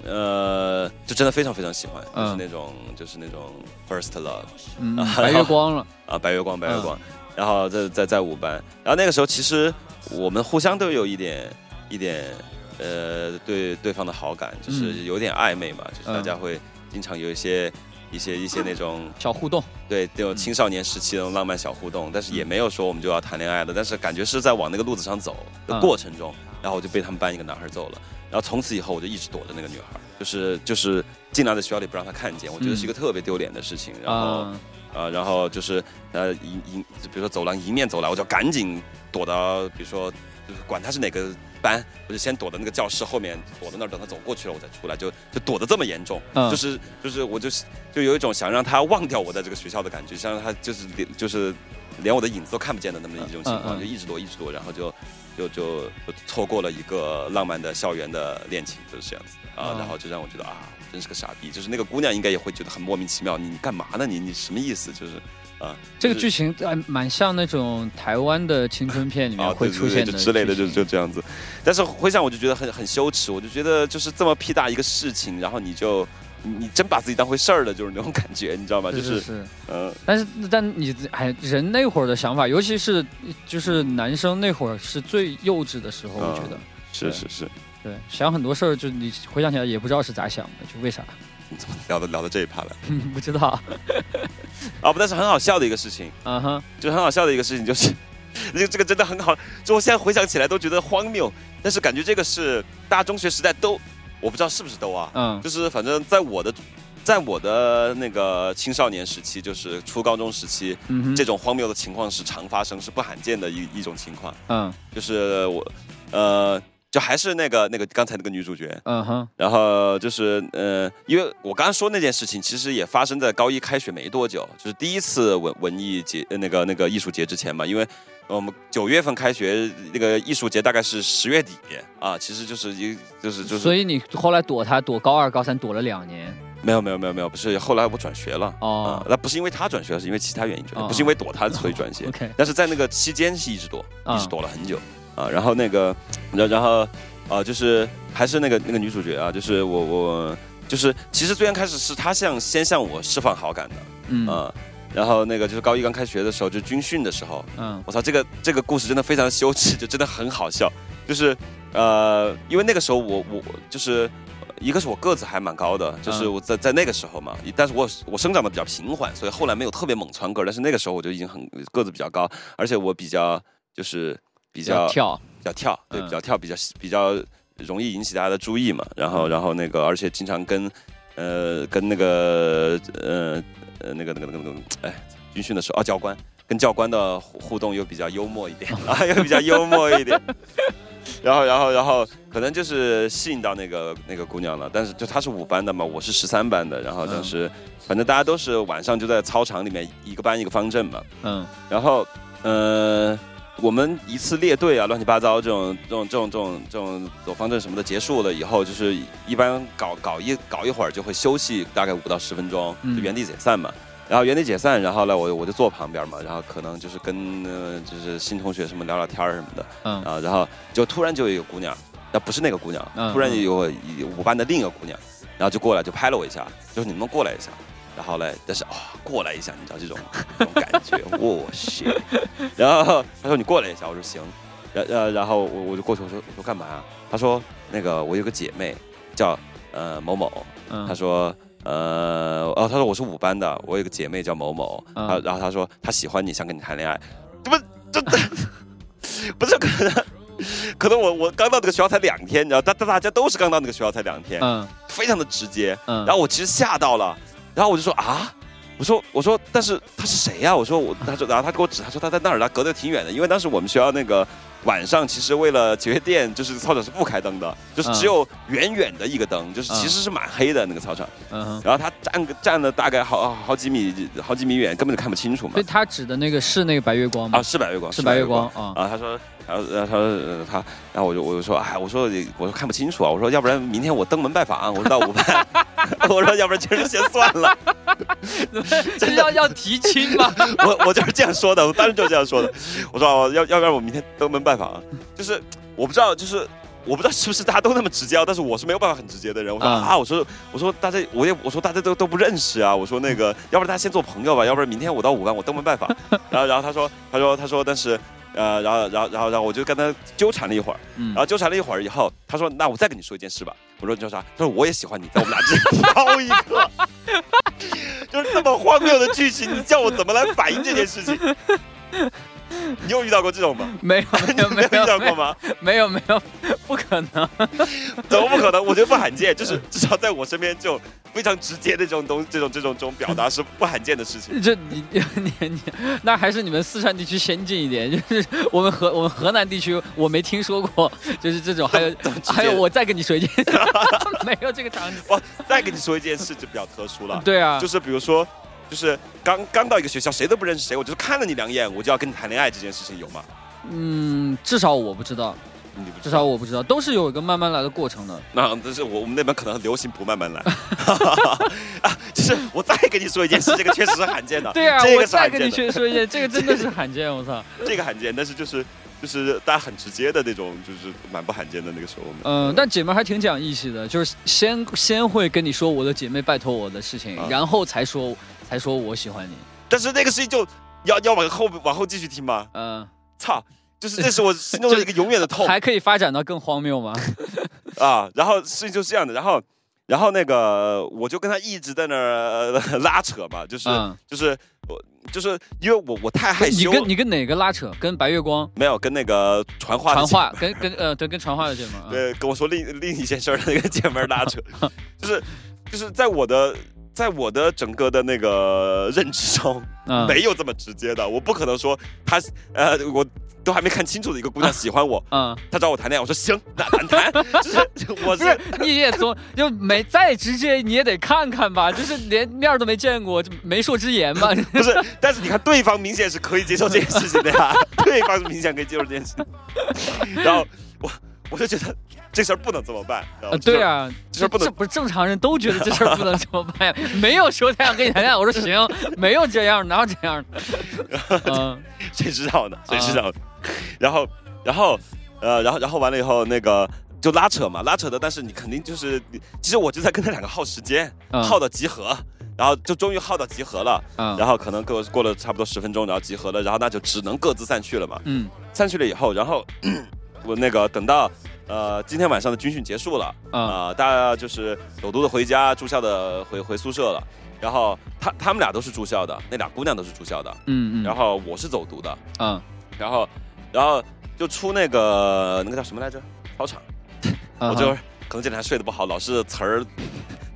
呃，就真的非常非常喜欢，就是嗯那种就是那种 first love 嗯，白月光了，啊，白月光，白月光。嗯然后在在在五班，然后那个时候其实我们互相都有一点一点呃对对方的好感，就是嗯。有点暧昧嘛，就是大嗯家会经常有一些一些一些那种小互动，对那种青少年时期的那种浪漫小互动，但是也没有说我们就要谈恋爱的，但是感觉是在往那个路子上走的嗯。过程中，然后我就被他们班一个男孩揍了，然后从此以后我就一直躲着那个女孩，就是就是尽量在学校里不让她看见，我觉得是一个特别丢脸的事情，然后。啊啊，然后就是呃迎迎，比如说走廊迎面走来，我就赶紧躲到，比如说就是管他是哪个班，我就先躲到那个教室后面，躲在那儿等他走过去了，我再出来，就就躲得这么严重，嗯就是就是我就是就有一种想让他忘掉我在这个学校的感觉，想让他就是连就是连我的影子都看不见的那么一种情况，嗯嗯就一直躲一直躲，然后就就就就错过了一个浪漫的校园的恋情，就是这样子啊，嗯然后就让我觉得啊。真是个傻逼，就是那个姑娘应该也会觉得很莫名其妙，你你干嘛呢？你你什么意思？就是啊，这个剧情还蛮像那种台湾的青春片里面啊，会出现的就之类的，就就这样子。但是回想我就觉得很很羞耻，我就觉得就是这么屁大一个事情，然后你就你你真把自己当回事儿了，就是那种感觉，你知道吗？就是是但是但你哎，人那会儿的想法，尤其是就是男生那会儿是最幼稚的时候，我觉得。是是是，对，想很多事儿，就你回想起来也不知道是咋想的，就为啥？你怎么聊到聊到这一趴了？嗯 不知道。啊？不，但是很好笑的一个事情，嗯哼，就很好笑的一个事情就是。这个这个真的很好，就我现在回想起来都觉得荒谬，但是感觉这个是大家中学时代都，我不知道是不是都啊，嗯就是反正在我的，在我的那个青少年时期，就是初高中时期，嗯哼，这种荒谬的情况是常发生，是不罕见的一一种情况。嗯就是我，呃，就还是那个那个刚才那个女主角，嗯哼，然后就是呃，因为我刚刚说那件事情，其实也发生在高一开学没多久，就是第一次文文艺节呃那个那个艺术节之前嘛，因为。我们九月份开学，那个艺术节大概是十月底啊，其实就是一就是就是，所以你后来躲他，躲高二、高三，躲了两年。没有没有没有没有，不是后来我转学了哦啊，那不是因为他转学，是因为其他原因转学，哦不是因为躲他所以转学。OK，但是在那个期间是一直躲，啊一直躲了很久啊。然后那个，然然后啊，就是还是那个那个女主角啊，就是我我就是其实最刚开始是她向先向我释放好感的嗯啊。然后那个就是高一刚开学的时候，就军训的时候，嗯我操，这个这个故事真的非常羞耻，就真的很好笑。就是呃，因为那个时候我我我就是一个是我个子还蛮高的，就是嗯我在在那个时候嘛，但是我我生长的比较平缓，所以后来没有特别猛窜个儿。但是那个时候我就已经很个子比较高，而且我比较就是比较跳，比较跳，对，嗯比较跳，比较比较容易引起大家的注意嘛。然后然后那个，而且经常跟呃跟那个呃呃那个那个那个那个哎军训的时候啊，教官跟教官的互互动又比较幽默一点啊，又比较幽默一点。然后，然后，然后，可能就是吸引到那个那个姑娘了。但是，就她是五班的嘛，我是十三班的。然后当时，反正大家都是晚上就在操场里面一个班一个方阵嘛。嗯。然后，嗯，我们一次列队啊，乱七八糟这种这种这种这种这种走方阵什么的结束了以后，就是一般搞搞一搞一会儿就会休息大概五到十分钟，就原地解散嘛。然后原地解散，然后呢，我我就坐旁边嘛，然后可能就是跟就是新同学什么聊聊天什么的，嗯。啊，然后就突然就有一个姑娘，那不是那个姑娘，突然有五班的另一个姑娘，然后就过来就拍了我一下，就是你们过来一下，然后嘞，但是啊过来一下，你知道这种这种感觉，我去，然后他说你过来一下，我说行，然呃然后我我就过去我说我说干嘛啊？他说那个我有个姐妹叫呃某某，他说。呃，哦，他说我是五班的，我有个姐妹叫某某，啊，然后他说他喜欢你，想跟你谈恋爱，不，这不是可能，可能我我刚到那个学校才两天，你知道，大大大家都是刚到那个学校才两天，嗯，非常的直接，嗯，然后我其实吓到了，然后我就说啊，我说我说，但是他是谁呀？我说我，他说，然后他给我指，他说他在那儿，他隔得挺远的，因为当时我们学校那个。晚上其实为了节约电，就是操场是不开灯的，就是只有远远的一个灯，就是其实是蛮黑的那个操场。嗯，然后他站个站了大概好好几米好几米远，根本就看不清楚嘛。所以他指的那个是那个白月光吗？啊，是白月光，是白月光啊。啊，他说，然后他说他，然后我就我就说，哎，我说我说看不清楚啊，我说要不然明天我登门拜访，我说到五班，我说要不然今儿先算了。这要要提亲吗？我我就是这样说的，我当时就这样说的。我说要要不然我明天登门拜访，就是我不知道，就是我不知道是不是大家都那么直接，但是我是没有办法很直接的人。我说啊，我说我说大家我也我说大家都都不认识啊。我说那个要不然大家先做朋友吧，要不然明天我到五班我登门拜访。然后然后他说他说他说但是。呃，然后，然后，然后，然后我就跟他纠缠了一会儿，然后纠缠了一会儿以后，他说：“那我再跟你说一件事吧。”我说：“你说啥？”他说：“我也喜欢你，在我们俩之间挑一个。” 就是这么荒谬的剧情，你叫我怎么来反应这件事情？你有遇到过这种吗？没有，没有，没有遇到过吗？没有，没有，不可能，怎么不可能？我觉得不罕见，就是至少在我身边就。非常直接的这种东，这种这种这种表达是不罕见的事情。这你你你，那还是你们四川地区先进一点。就是我们河我们河南地区，我没听说过，就是这种。还有还有，我再跟你说一件，没有这个场景。我再跟你说一件事就比较特殊了。对啊，就是比如说，就是刚刚到一个学校，谁都不认识谁，我就是看了你两眼，我就要跟你谈恋爱，这件事情有吗？嗯，至少我不知道。至少我不知道，都是有一个慢慢来的过程的。那但是我我们那边可能流行不慢慢来。啊，就是我再跟你说一件事，这个确实是罕见的。对啊，我再跟你说一件，这个真的是罕见，我操，这个罕见，但是就是就是大家很直接的那种，就是蛮不罕见的那个时候。嗯，但姐妹还挺讲义气的，就是先先会跟你说我的姐妹拜托我的事情，然后才说才说我喜欢你。但是那个事情就要要往后往后继续听吗？嗯，操。就是这是我 心中的一个永远的痛，还可以发展到更荒谬吗？啊，然后事情就是这样的，然后，然后那个我就跟他一直在那儿拉扯嘛，就是就是我就是因为我我太害羞。你跟你跟哪个拉扯？跟白月光？没有，跟那个传话传话，跟跟呃对，跟传话的姐妹。对，跟我说另另一件事的那个姐妹拉扯，就是就是在我的。在我的整个的那个认知中，没有这么直接的。我不可能说他，呃，我都还没看清楚的一个姑娘喜欢我，嗯，他找我谈恋爱，我说行，那谈谈。就是我是你也说，就没再直接，你也得看看吧，就是连面都没见过，就媒妁之言嘛。不是，但是你看对方明显是可以接受这件事情的呀，对方是明显可以接受这件事情。然后我我就觉得。这事儿不能这么办啊！对啊，这事不能，这不是正常人都觉得这事儿不能这么办呀？没有说他想跟你谈恋爱，我说行，没有这样，哪有这样的？嗯，谁知道呢？谁知道？然后，然后，呃，然后，然后完了以后，那个就拉扯嘛，拉扯的。但是你肯定就是，其实我就在跟他两个耗时间，耗到集合，然后就终于耗到集合了。嗯，然后可能过过了差不多十分钟，然后集合了，然后那就只能各自散去了嘛。嗯，散去了以后，然后我那个等到。呃，今天晚上的军训结束了啊，大家就是走读的回家，住校的回回宿舍了。然后他他们俩都是住校的，那俩姑娘都是住校的。嗯嗯。然后我是走读的。嗯。然后，然后就出那个那个叫什么来着？操场。我就可能这天还睡得不好，老是词儿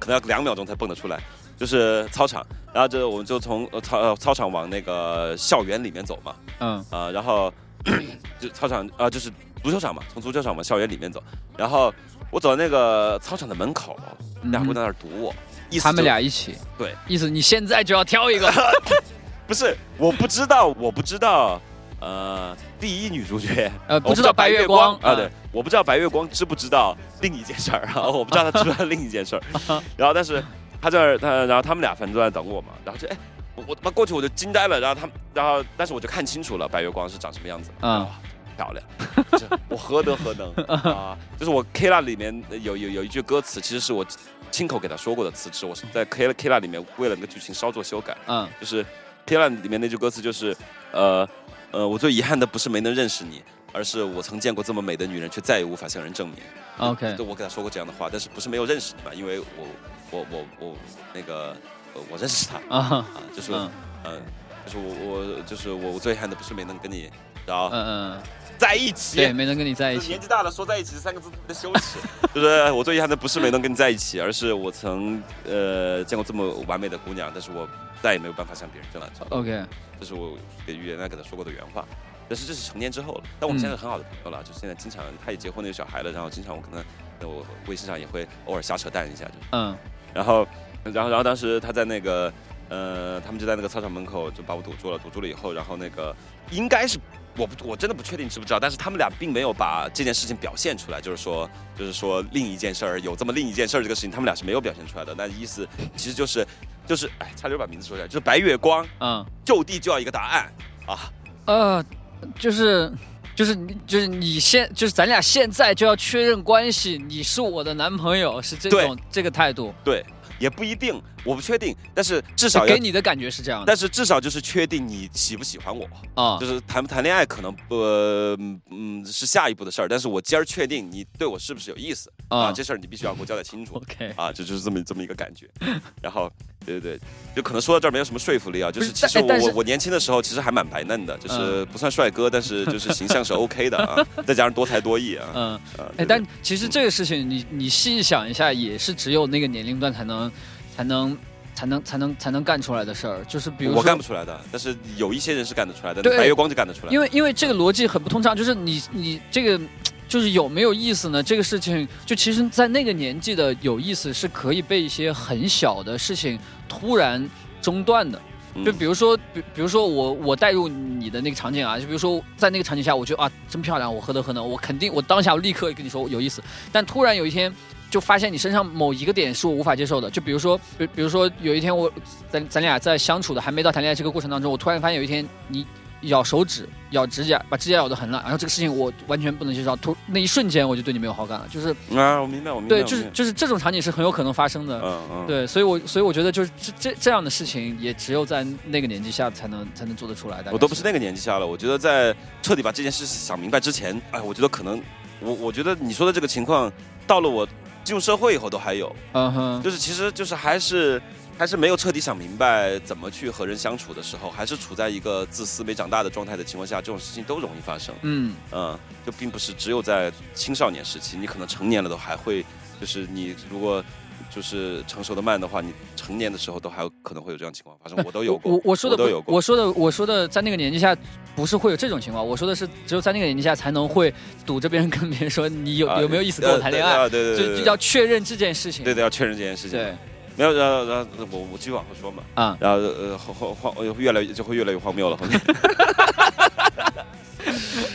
可能要两秒钟才蹦得出来。就是操场，然后就我们就从呃操呃操场往那个校园里面走嘛，嗯啊、然后 就操场啊、就是足球场嘛，从足球场往校园里面走，然后我走到那个操场的门口，俩姑娘在那儿堵我，意思他们俩一起，对，意思你现在就要挑一个，不是，我不知道，我不知道，呃，第一女主角，呃，我不知道白月光啊，对，，我不知道白月光知不知道另一件事儿啊，我不知道她知不知道另一件事儿，然后但是她在那儿，他然后他们俩反正都在等我嘛，然后就哎，我我他妈过去我就惊呆了，然后他们，然后但是我就看清楚了白月光是长什么样子，嗯。哇漂亮，就是我何德何能 啊？就是我 K 啦里面有有有一句歌词，其实是我亲口给他说过的词，是我是在 K K 啦里面为了那个剧情稍作修改。嗯就是《天籁》里面那句歌词就是，呃呃，我最遗憾的不是没能认识你，而是我曾见过这么美的女人，却再也无法向人证明。，OK，就我给他说过这样的话，但是不是没有认识你嘛？因为我我我我那个呃我认识他 啊，啊，就是嗯嗯、就是我我就是我我最遗憾的不是没能跟你然后嗯嗯，在一起。对，没能跟你在一起年，纪大了说在一起这三个字特别的羞耻，就是我最遗憾的不是没能跟你在一起，而是我曾呃见过这么完美的姑娘，但是我再也没有办法向别人争了。OK，这是我给原来给他说过的原话。但是这是成年之后了，但我们现在很好的朋友了，就现在经常他也结婚了有小孩了，然后经常我可能呃我微信上也会偶尔瞎扯淡一下，就嗯然后然后然后当时他在那个呃他们就在那个操场门口就把我堵住了，堵住了以后，然后那个应该是我不我真的不确定知不知道，但是他们俩并没有把这件事情表现出来，就是说就是说另一件事儿有这么另一件事儿这个事情，他们俩是没有表现出来的，那意思其实就是就是哎差点把名字说出来，就是白月光嗯就地就要一个答案啊。呃，就是。就是你，就是你现，就是咱俩现在就要确认关系，你是我的男朋友，是这种这个态度，对，也不一定，我不确定，但是至少要给，你的感觉是这样的。但是至少就是确定你喜不喜欢我，啊。就是谈不谈恋爱可能不，呃嗯是下一步的事儿，但是我今儿确定你对我是不是有意思啊，啊这事儿你必须要给我交代清楚。OK，啊，这就是这么这么一个感觉，然后，对对对，就可能说到这儿没有什么说服力啊，就是是其实我我我年轻的时候其实还蛮白嫩的，就是不算帅哥，但是就是形象是 OK 的啊，再加上多才多艺啊，嗯，啊，哎，对但其实这个事情你你细想一下，也是只有那个年龄段才能才能才能才能才能干出来的事儿，就是比如说我干不出来的，但是有一些人是干得出来的，对白月光就干得出来。因为因为这个逻辑很不通畅，就是你你这个就是有没有意思呢？这个事情就其实，在那个年纪的有意思是可以被一些很小的事情突然中断的。嗯就比如说，比比如说我我带入你的那个场景啊，就比如说在那个场景下，我觉得啊真漂亮，我何德何能，我肯定我当下我立刻跟你说有意思。但突然有一天就发现你身上某一个点是我无法接受的，就比如说比比如说有一天我咱咱俩在相处的还没到谈恋爱这个过程当中，我突然发现有一天你咬手指、咬指甲，把指甲咬得很烂，然后这个事情我完全不能接受，突那一瞬间我就对你没有好感了，就是啊，我明白，我明白，对，就是就是这种场景是很有可能发生的。嗯嗯，对，所以我所以我觉得就是这这这样的事情，也只有在那个年纪下才能才能做得出来。的我都不是那个年纪下了，我觉得在彻底把这件事想明白之前，哎，我觉得可能，我我觉得你说的这个情况，到了我进入社会以后都还有，嗯哼，就是其实就是还是还是没有彻底想明白怎么去和人相处的时候，还是处在一个自私没长大的状态的情况下，这种事情都容易发生。嗯。嗯，就并不是只有在青少年时期，你可能成年了都还会，就是你如果就是成熟的慢的话，你成年的时候都还有可能会有这样情况发生，我都有过，我我说的不都有过我说的我说的在那个年纪下不是会有这种情况，我说的是只有在那个年纪下才能会堵着别人跟别人说你有啊有没有意思跟我谈恋爱，啊对对对对对就就要确认这件事情。对对要确认这件事情。对，没有，然后然后我我继续往后说嘛，啊然后呃后后荒越来越就会越来越荒谬了，后面，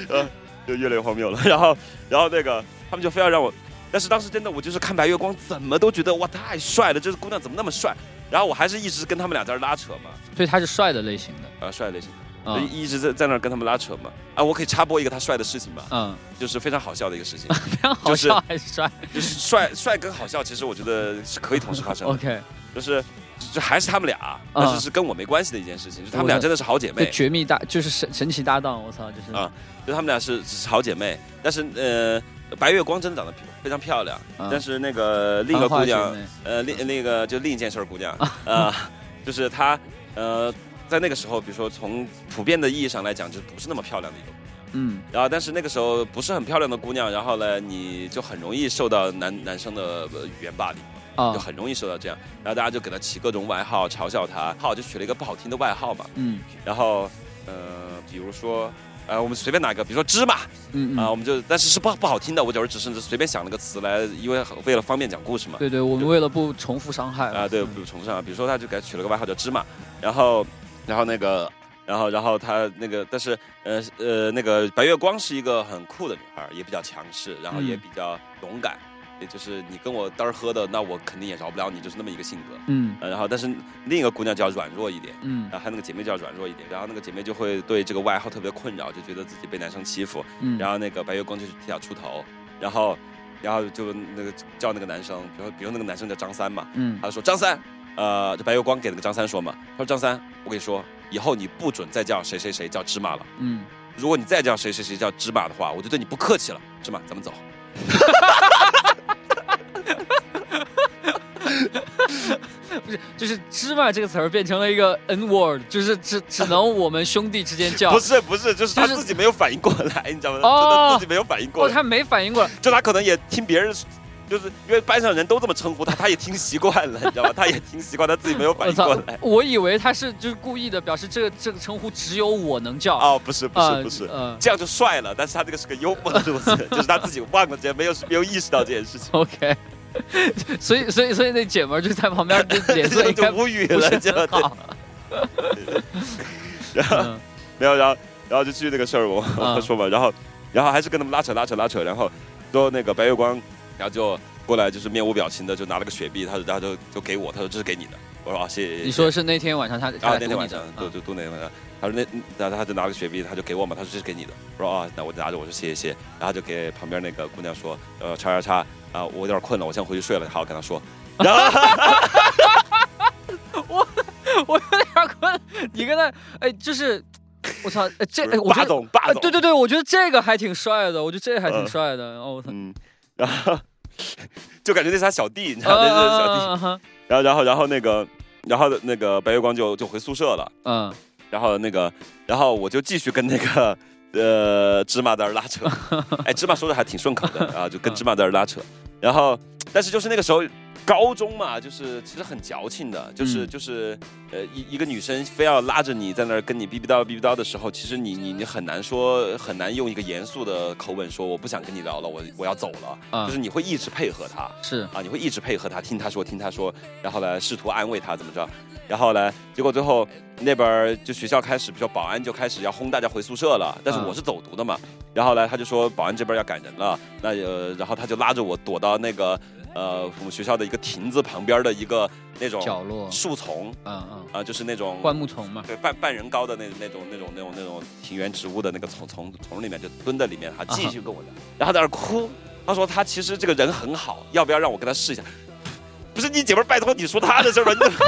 呃就越来越荒谬了，然后然后那个他们就非要让我，但是当时真的我就是看白月光怎么都觉得哇太帅了，这个姑娘怎么那么帅，然后我还是一直跟他们俩在那儿拉扯嘛，所以他是帅的类型的。啊帅类型，啊就一直在在那儿跟他们拉扯嘛，啊我可以插播一个他帅的事情嘛，嗯，就是非常好笑的一个事情，非常好就是笑还是帅？就是帅帅跟好笑其实我觉得是可以同时发生的。OK，就是就还是他们俩，但是是跟我没关系的一件事情，就他们俩真的是好姐妹，绝密搭就是神神奇搭档，我操，就是。啊就他们俩是是好姐妹，但是呃，白月光真的长得非常漂亮，啊但是那个另一个姑娘，呃，另那个就另一件事儿姑娘，啊，就是她呃，在那个时候，比如说从普遍的意义上来讲，就不是那么漂亮的一个。嗯然后，但是那个时候不是很漂亮的姑娘，然后呢，你就很容易受到男男生的呃语言霸凌。啊就很容易受到这样。然后大家就给她起各种外号，嘲笑她，好就取了一个不好听的外号嘛。嗯然后，呃，比如说，呃，我们随便拿一个，比如说芝麻啊、嗯。啊，我们就但是是不不好听的，我就是只是随便想了个词来，因为为了方便讲故事嘛。对对，我们为了不重复伤害啊、对，不重复伤害，比如说他就给他取了个外号叫芝麻，然后，然后那个，然后，然后他那个，但是，呃呃，那个白月光是一个很酷的女孩，也比较强势，然后也嗯。比较勇敢，也就是你跟我单儿喝的，那我肯定也饶不了你，就是那么一个性格。嗯呃然后，但是另一个姑娘就要软弱一点，嗯然后还有那个姐妹就要软弱一点，然后那个姐妹就会对这个外号特别困扰，就觉得自己被男生欺负，嗯，然后那个白月光就是替她出头，然后，然后就那个叫那个男生，比如比如那个男生叫张三嘛，嗯他就说张三，呃，这白月光给那个张三说嘛，他说张三，我跟你说，以后你不准再叫谁谁谁叫芝麻了，嗯，如果你再叫谁谁谁叫芝麻的话，我就对你不客气了。芝麻，咱们走。不是，就是芝麻这个词儿变成了一个 N word，就是只只能我们兄弟之间叫 不。是不是，就是他自己没有反应过来，你知道吗？哦自己没有反应过哦，来，他没反应过来，就他可能也听别人。就是因为班上人都这么称呼他，他也听习惯了，你知道吗？他也听习惯，他自己没有反应过来。！我以为他是就是故意的，表示这个这个称呼只有我能叫。哦，不是不啊是不是，呃这样就帅了。但是他这个是个幽默的路线，就是他自己忘了这没有没有意识到这件事情，OK，所以所以所以那姐们儿就在旁边，就脸色 就无语了，就好。然后嗯没有，然后然后就继续那个事儿，我嗯我说嘛，然后然后还是跟他们拉扯拉扯拉扯，然后说那个白月光，然后就过来就是面无表情的就拿了个雪碧，他然后就就给我，他说这是给你的，我说啊谢谢。你说是那天晚上他他啊那天晚上就嗯就就那天晚上，他说那然后他就拿了个雪碧，他就给我嘛，他说这是给你的，我说啊那我就拿着我说谢谢谢谢，然后就给旁边那个姑娘说呃叉叉叉啊我有点困了，我先回去睡了，好好跟他说，然后 我我有点困，你跟他哎，就是我操，哎这哎我觉霸得。总霸总，哎对对对，我觉得这个还挺帅的，我觉得这个还挺嗯帅的。哦，我操，嗯，然后就感觉那是他小弟，你知道那是小弟。然后，然后，然后那个，然后那个白月光就就回宿舍了。嗯然后那个，然后我就继续跟那个呃芝麻在拉扯。哎，芝麻说的还挺顺口的啊，就跟芝麻在拉扯。然后，但是就是那个时候。高中嘛，就是其实很矫情的，就是、嗯。就是，呃，一一个女生非要拉着你在那儿跟你逼逼叨逼逼叨的时候，其实你你你很难说，很难用一个严肃的口吻说我不想跟你聊了，我我要走了，嗯就是你会一直配合她。是啊，你会一直配合她，听她说，听她说，然后呢，试图安慰她怎么着，然后呢，结果最后那边就学校开始，比如说保安就开始要轰大家回宿舍了，但是嗯我是走读的嘛，然后呢，他就说保安这边要赶人了，那呃，然后他就拉着我躲到那个呃我们学校的一个亭子旁边的一个那种角落，树丛嗯嗯，啊、就是那种灌木丛嘛，对半半人高的那那种那种那种那种庭园植物的那个丛丛丛里面，就蹲在里面，他继续跟我聊，然后在那儿哭。他说他其实这个人很好，要不要让我跟他试一下？不是你姐们儿，拜托你说他的事儿吧，你怎么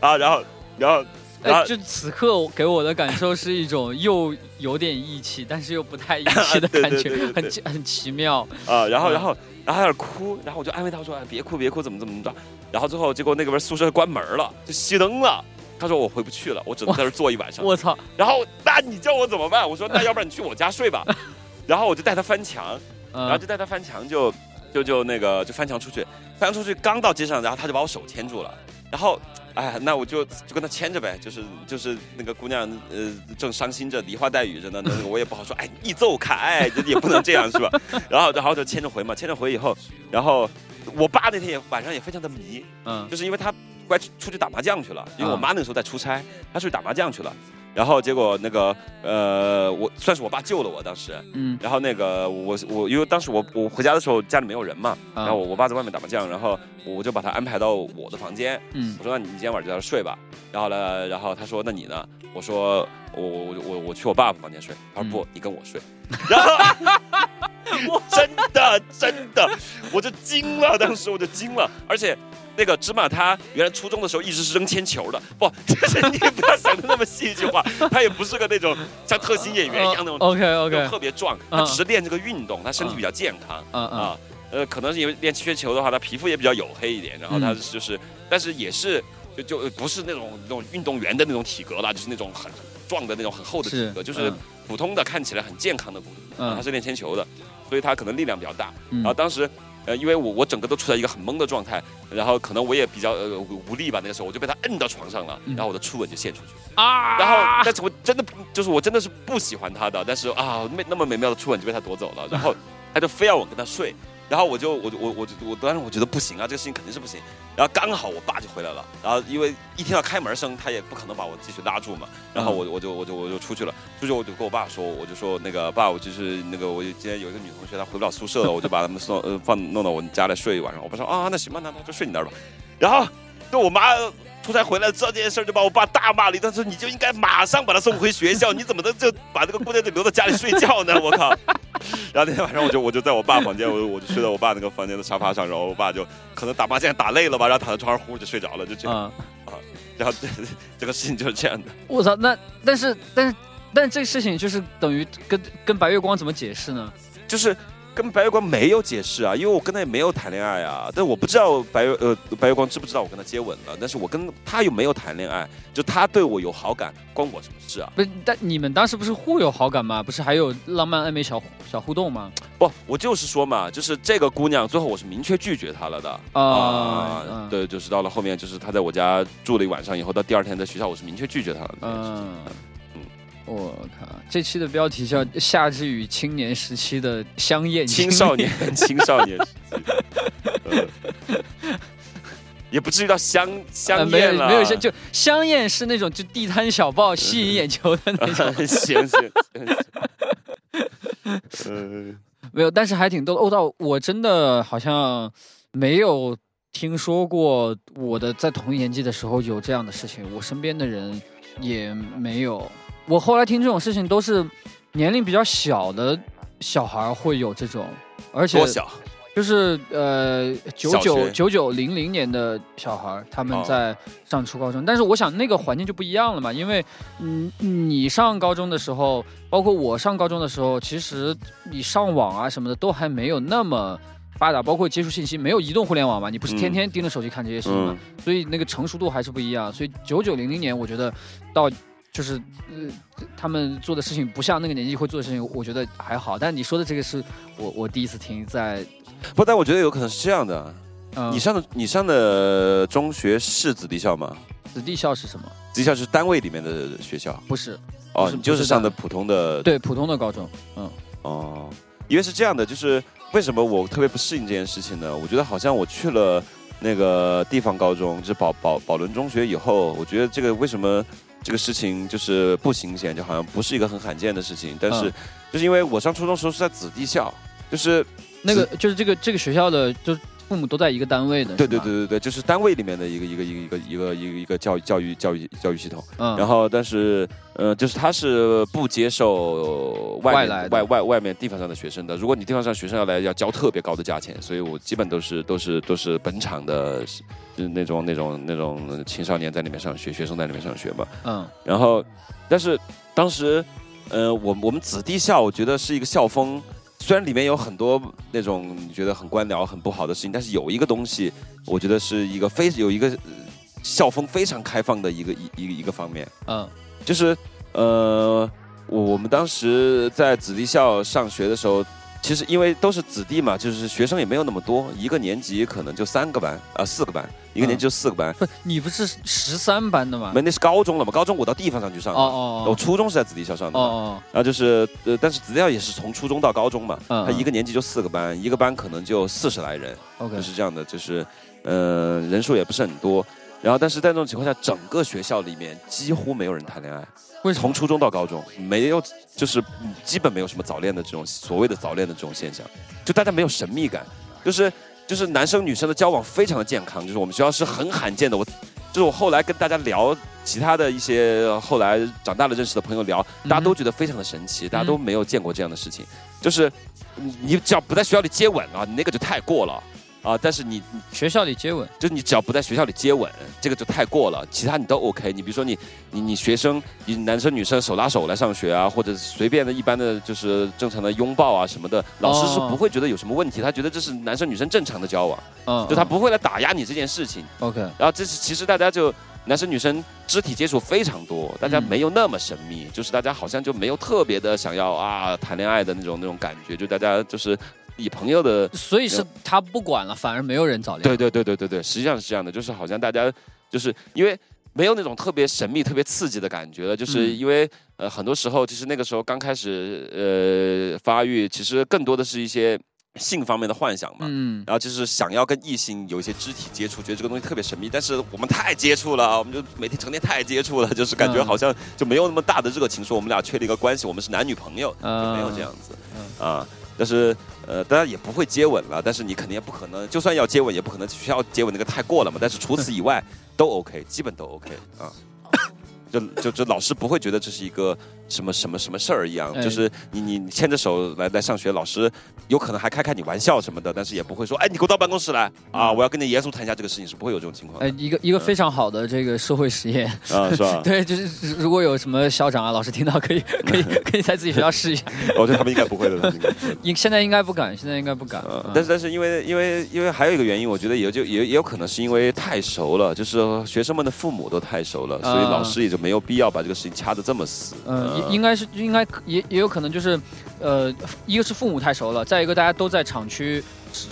讲？啊，然后然后然哎，后就此刻给我的感受是一种又有点义气，但是又不太义气的 感觉，很很奇妙。啊，然后嗯然后然后他在那儿哭，然后我就安慰他说哎别哭别哭，怎么怎么怎么着。然后最后结果那个边宿舍关门了，就熄灯了。他说我回不去了，我只能在这儿坐一晚上。我操，然后那你叫我怎么办？我说那要不然你去我家睡吧。然后我就带他翻墙，然后嗯就带他翻墙就，就就那个就翻墙出去，翻墙出去刚到街上，然后他就把我手牵住了，然后哎，那我就就跟他牵着呗，就是就是那个姑娘呃正伤心着，梨花带雨着呢，那个我也不好说，哎你走开，这也不能这样是吧？然后然后就牵着回嘛，牵着回以后，然后我爸那天也晚上也非常的迷，嗯就是因为他乖出出去打麻将去了，因为我嗯妈那个时候在出差，他出去打麻将去了。然后结果那个呃，我算是我爸救了我当时，嗯。然后那个我我因为当时我我回家的时候家里没有人嘛，啊。然后我我爸在外面打麻将，然后我就把他安排到我的房间，嗯。我说那你今天晚上就在这睡吧，然后呢，然后他说那你呢？我说我我我我去我爸爸房间睡，他说嗯不，你跟我睡，然后 真的真的我就惊了，当时我就惊了，而且。那个芝麻他原来初中的时候一直是扔铅球的，不，就是你不要想的那么戏剧化，他也不是个那种像特 型演员一样那种 OK OK，特别壮，嗯他只是练这个运动，他身体比较健康啊。呃，可能是因为练铅球的话，他皮肤也比较黝黑一点，然后他嗯就是，但是也是就就不是那种那种运动员的那种体格了，就是那种很壮的那种很厚的体是格，就是嗯普通的看起来很健康的骨他是练铅球的，所以他可能力量比较大。嗯然后当时呃，因为我我整个都处在一个很懵的状态，然后可能我也比较呃无无力吧，那个时候我就被他摁到床上了，然后我的初吻就献出去，啊，然后但是我真的就是我真的是不喜欢他的，但是啊那那么美妙的初吻就被他夺走了，然后 他就非要我跟他睡。然后我就我我我我当时我觉得不行啊，这个事情肯定是不行。然后刚好我爸就回来了，然后因为一听到开门声，他也不可能把我继续拉住嘛。然后我我就我就我就出去了，出去我就跟我爸说，我就说那个爸，我就是那个我今天有一个女同学她回不了宿舍了，我就把他们送呃放弄到我家来睡一晚上。我爸说啊那行吧，那那就睡你那儿吧。然后就我妈出差回来知道这件事就把我爸大骂了一顿，说你就应该马上把他送回学校，你怎么能就把这个姑娘就留在家里睡觉呢？我靠！然后那天晚上我就我就在我爸房间，我我就睡在我爸那个房间的沙发上，然后我爸就可能打麻将打累了吧，然后躺在床上呼就睡着了，就这样啊。然后这这个事情就是这样的。我操，那但是但是但这个事情就是等于跟跟白月光怎么解释呢？就是。跟白月光没有解释啊，因为我跟他也没有谈恋爱啊，但我不知道白月呃白月光知不知道我跟他接吻了，但是我跟他又没有谈恋爱，就他对我有好感，关我什么事啊？不是，但你们当时不是互有好感吗？不是还有浪漫暧昧小小互动吗？不，我就是说嘛，就是这个姑娘最后我是明确拒绝她了的啊，对，就是到了后面就是她在我家住了一晚上以后，到第二天在学校我是明确拒绝她了。嗯。我靠！这期的标题叫《夏至与青年时期的香艳青少年青少年》，也不至于到香香艳了，没有香就香艳是那种就地摊小报吸引眼球的那种。行 行，嗯，没有，但是还挺多。哦，到我真的好像没有听说过我的在同一年纪的时候有这样的事情，我身边的人也没有。我后来听这种事情都是年龄比较小的小孩会有这种，而且多小，就是呃九九九九零零年的小孩他们在上初高中，但是我想那个环境就不一样了嘛，因为嗯你上高中的时候，包括我上高中的时候，其实你上网啊什么的都还没有那么发达，包括接触信息没有移动互联网嘛，你不是天天盯着手机看这些事情嘛，所以那个成熟度还是不一样，所以九九零零年我觉得到。就是呃，他们做的事情不像那个年纪会做的事情，我觉得还好。但你说的这个是我我第一次听，在不，但我觉得有可能是这样的。嗯你上的你上的中学是子弟校吗？子弟校是什么？子弟校是单位里面的学校？不是，哦，你就是上的普通的，对，普通的高中。嗯，哦，因为是这样的，就是为什么我特别不适应这件事情呢？我觉得好像我去了那个地方高中，就是宝宝宝伦中学以后，我觉得这个为什么？这个事情就是不新鲜，就好像不是一个很罕见的事情。但是，就是因为我上初中时候是在子弟校，就是那个就是这个这个学校的，就父母都在一个单位的。对对对对对，就是单位里面的一个一个一个一个一个一个教育教育教育教育系统。嗯。然后，但是呃，就是他是不接受外来外外外面地方上的学生的。如果你地方上学生要来，要交特别高的价钱，所以我基本都是都是都是本场的。是那种那种那种青少年在里面上学，学生在里面上学嘛。嗯。然后，但是当时，呃，我我们子弟校，我觉得是一个校风，虽然里面有很多那种你觉得很官僚、很不好的事情，但是有一个东西，我觉得是一个非有一个校风非常开放的一个 一一个一个方面。嗯。就是呃，我我们当时在子弟校上学的时候。其实因为都是子弟嘛，就是学生也没有那么多，一个年级可能就三个班啊，四个班，一个年级就四个班。不，你不是十三班的吗？没，那是高中了嘛。高中我到地方上去上的。哦哦。我初中是在子弟校上的。哦哦。然后就是，呃，但是子弟校也是从初中到高中嘛。嗯。他一个年级就四个班，一个班可能就四十来人。OK。就是这样的，就是，呃，人数也不是很多。然后，但是在这种情况下，整个学校里面几乎没有人谈恋爱。从初中到高中，没有，就是基本没有什么早恋的这种所谓的早恋的这种现象，就大家没有神秘感，就是就是男生女生的交往非常的健康，就是我们学校是很罕见的。我就是我后来跟大家聊其他的一些后来长大了认识的朋友聊，大家都觉得非常的神奇，大家都没有见过这样的事情，就是你只要不在学校里接吻啊，你那个就太过了。啊！但是你学校里接吻，就是你只要不在学校里接吻，这个就太过了。其他你都 OK。你比如说你你你学生，你男生女生手拉手来上学啊，或者随便的一般的就是正常的拥抱啊什么的，老师是不会觉得有什么问题，他觉得这是男生女生正常的交往，嗯，就他不会来打压你这件事情。OK。然后这是其实大家就男生女生肢体接触非常多，大家没有那么神秘，就是大家好像就没有特别的想要啊谈恋爱的那种那种感觉，就大家就是。以朋友的，所以是他不管了，反而没有人早恋。对对对对对对，实际上是这样的，就是好像大家就是因为没有那种特别神秘、特别刺激的感觉了，就是嗯因为呃很多时候其实那个时候刚开始呃发育，其实更多的是一些性方面的幻想嘛。嗯，然后就是想要跟异性有一些肢体接触，觉得这个东西特别神秘，但是我们太接触了，我们就每天成天太接触了，就是感觉嗯好像就没有那么大的热情，说我们俩确立一个关系，我们是男女朋友，就呃没有这样子啊。但是呃，当然也不会接吻了，但是你肯定也不可能，就算要接吻，也不可能需要接吻那个太过了嘛。但是除此以外都 OK，基本都 OK 啊。就就就老师不会觉得这是一个什么什么什么事儿一样，哎就是你你你牵着手来来上学，老师有可能还开开你玩笑什么的，但是也不会说，哎，你给我到办公室来啊，我要跟你严肃谈一下这个事情，是不会有这种情况呃，的一个一个非常好的这个社会实验，啊，是吧？对，就是如果有什么校长啊、老师听到，可以 可以可以在自己学校试一下。我觉得他们应该不会的，应 现在应该不敢，现在应该不敢。但是但是因为因为因为还有一个原因，我觉得也就也也有可能是因为太熟了，就是学生们的父母都太熟了，所以啊老师也就没有必要把这个事情掐得这么死。嗯，呃应应该是应该也也有可能就是，呃，一个是父母太熟了，再一个大家都在厂区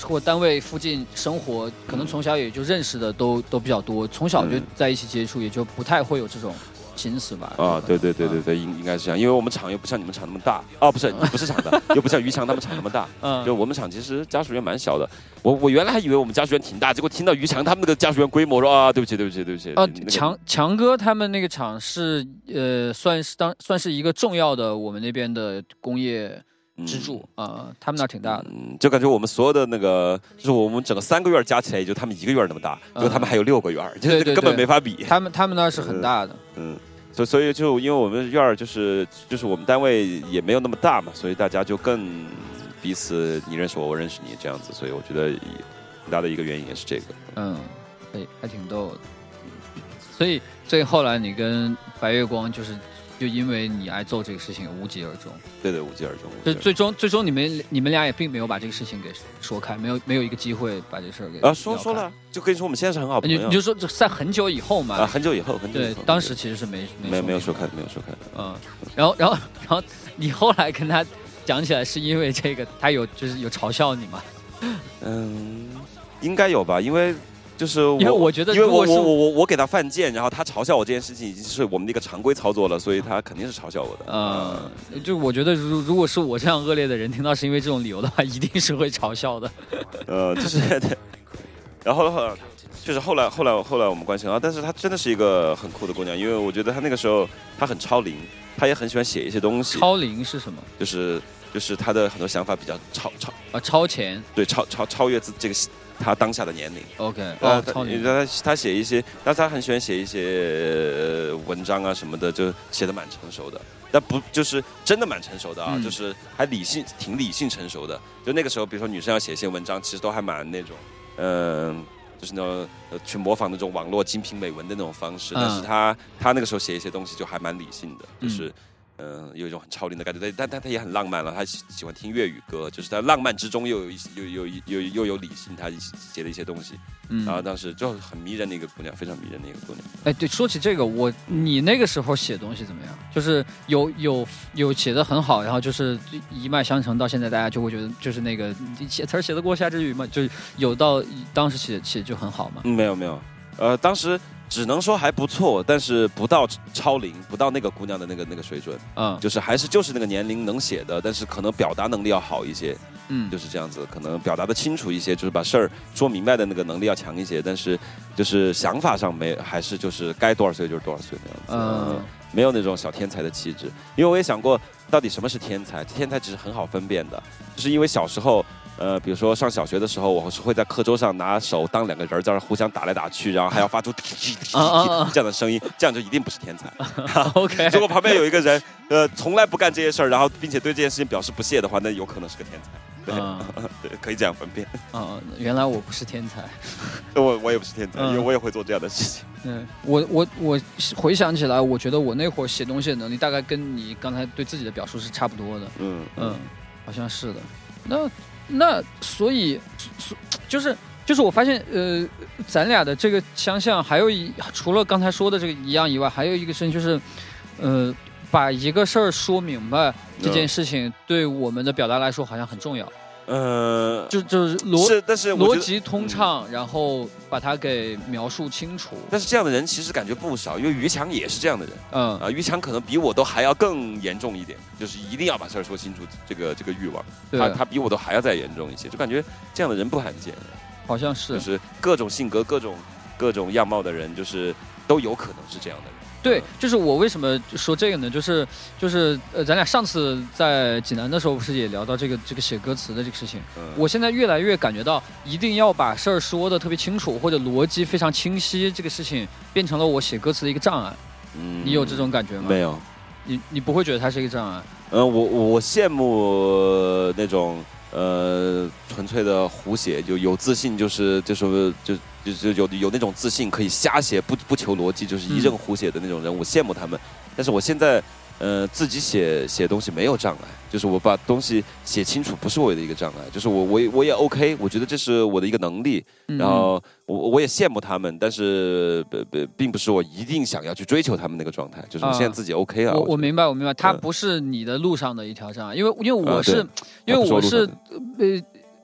或单位附近生活，可能从小也就认识的都都比较多，从小就嗯。在一起接触，也就不太会有这种心思吧。啊，对对对对嗯对，应应该是这样，因为我们厂又不像你们厂那么大，啊，不是不是厂的，又不像于强他们厂那么大，嗯，就我们厂其实家属院蛮小的。我我原来还以为我们家属院挺大，结果听到于强他们那个家属院规模，说啊，对不起对不起对不起。呃那，个强强哥他们那个厂是呃，算是当算是一个重要的我们那边的工业支柱啊、他们那儿挺大的。嗯，就感觉我们所有的那个，就是我们整个三个院加起来，也就他们一个院那么大，结果他们还有六个院，就根本没法比。他们他们那儿是很大的。嗯，所所以就因为我们院儿就是就是我们单位也没有那么大嘛，所以大家就更彼此你认识我，我认识你这样子，所以我觉得很大的一个原因也是这个。嗯，哎，还挺逗的。所以，所以后来你跟白月光就是，就因为你挨揍这个事情无疾而终。对对，无疾而终。就最终，最终你们你们俩也并没有把这个事情给说开，没有没有一个机会把这事儿给啊，说。说了，就跟你说我们现在是很好朋友你你就说这在很久以后嘛，啊，很久以后，很久以后对后，当时其实是没没没有说，开没有说开。嗯，然后然后然后你后来跟他讲起来，是因为这个他有就是有嘲笑你吗？嗯，应该有吧，因为就是，因为我觉得因为我我我我我给他犯贱，然后他嘲笑我这件事情已经是我们的一个常规操作了，所以他肯定是嘲笑我的。呃，就我觉得如如果是我这样恶劣的人，听到是因为这种理由的话，一定是会嘲笑的。呃，就是对。然后的话就是后来后来后来我们关系很好，但是她真的是一个很酷的姑娘，因为我觉得她那个时候她很超龄，她也很喜欢写一些东西，超龄是什么？就是就是她的很多想法比较超超啊，超前。对超超超越自这个她当下的年龄。OK，呃哦，，超龄。他他写一些，但是他很喜欢写一些呃文章啊什么的，就写的蛮成熟的。但不就是真的蛮成熟的啊，嗯就是还理性，挺理性成熟的。就那个时候，比如说女生要写一些文章，其实都还蛮那种，嗯、就是那种呃去模仿那种网络精品美文的那种方式。嗯但是他他那个时候写一些东西就还蛮理性的，嗯就是。嗯，有一种很超龄的感觉，但但但他也很浪漫了。他喜喜欢听粤语歌，就是在浪漫之中又有一些又又又又有理性，他写的一些东西。嗯然后当时就很迷人的一个姑娘，非常迷人的一个姑娘。哎，对，说起这个，我你那个时候写东西怎么样？就是有有有写的很好，然后就是一脉相承，到现在大家就会觉得就是那个你写词儿写得过夏之雨吗？就是有到当时写写就很好嘛。嗯，没有没有，呃，当时只能说还不错，但是不到超龄，不到那个姑娘的那个那个水准，嗯就是还是就是那个年龄能写的，但是可能表达能力要好一些，嗯，就是这样子，可能表达的清楚一些，就是把事儿说明白的那个能力要强一些，但是就是想法上没，还是就是该多少岁就是多少岁那样子。嗯嗯没有那种小天才的气质，因为我也想过，到底什么是天才？天才只是很好分辨的，就是因为小时候，呃，比如说上小学的时候，我是会在课桌上拿手当两个人在那互相打来打去，然后还要发出这样的声音，这样就一定不是天才。OK，如果旁边有一个人，呃，从来不干这些事儿，然后并且对这件事情表示不屑的话，那有可能是个天才。对，嗯 对，可以这样分辨。嗯，原来我不是天才。我我也不是天才，嗯因为我也会做这样的事情。嗯，我我我回想起来，我觉得我那会儿写东西的能力，大概跟你刚才对自己的表述是差不多的。嗯嗯，好像是的。那那所以所就是就是我发现，呃，咱俩的这个相像，还有一除了刚才说的这个一样以外，还有一个事情就是，呃，把一个事儿说明白这件事情，对我们的表达来说好像很重要。呃，就就是逻是，但是逻辑通畅，然后把它给描述清楚。但是这样的人其实感觉不少，因为于强也是这样的人嗯，啊。于强可能比我都还要更严重一点，就是一定要把事儿说清楚，这个这个欲望，对他，他比我都还要再严重一些，就感觉这样的人不罕见，好像是就是是各种性格、各种各种样貌的人，就是都有可能是这样的人。对，就是我为什么说这个呢？就是就是呃，咱俩上次在济南的时候不是也聊到这个这个写歌词的这个事情？嗯，我现在越来越感觉到，一定要把事儿说的特别清楚，或者逻辑非常清晰，这个事情变成了我写歌词的一个障碍。嗯你有这种感觉吗？没有？你你不会觉得它是一个障碍？嗯，我我我羡慕那种呃纯粹的胡写，就有自信，就是就是就就是有有那种自信，可以瞎写，不不求逻辑，就是一阵胡写的那种人，我羡慕他们。但是我现在呃自己写写东西没有障碍，就是我把东西写清楚不是我的一个障碍，就是我我也我也 OK，我觉得这是我的一个能力。嗯然后我我也羡慕他们，但是不不并不是我一定想要去追求他们那个状态，就是我现在自己 OK 啊。我我明白，我明白，它嗯不是你的路上的一条障碍，因为因为我啊是，因为我是呃，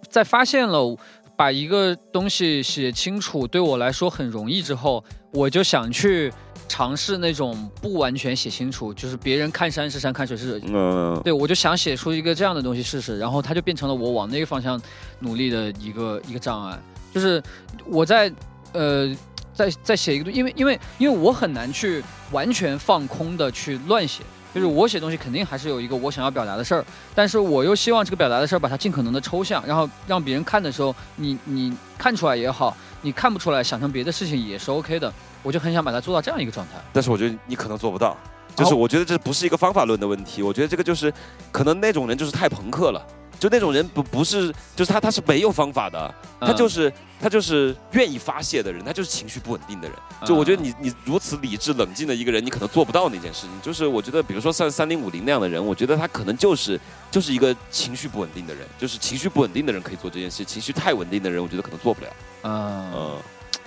在发现了把一个东西写清楚对我来说很容易之后，我就想去尝试那种不完全写清楚，就是别人看山是山，看水是水。嗯。对，我就想写出一个这样的东西试试，然后它就变成了我往那个方向努力的一个一个障碍，就是我在呃在在写一个东，因为因为因为我很难去完全放空的去乱写，就是我写东西肯定还是有一个我想要表达的事儿，但是我又希望这个表达的事儿把它尽可能的抽象，然后让别人看的时候，你你看出来也好，你看不出来想成别的事情也是 OK 的，我就很想把它做到这样一个状态。但是我觉得你可能做不到，就是我觉得这不是一个方法论的问题，我觉得这个就是可能那种人就是太朋克了。就那种人不不是，就是他他是没有方法的，他嗯就是他就是愿意发泄的人，他就是情绪不稳定的人。就我觉得你你如此理智冷静的一个人，你可能做不到那件事情。就是我觉得，比如说像三零五零那样的人，我觉得他可能就是就是一个情绪不稳定的人，就是情绪不稳定的人可以做这件事，情绪太稳定的人，我觉得可能做不了。嗯，嗯，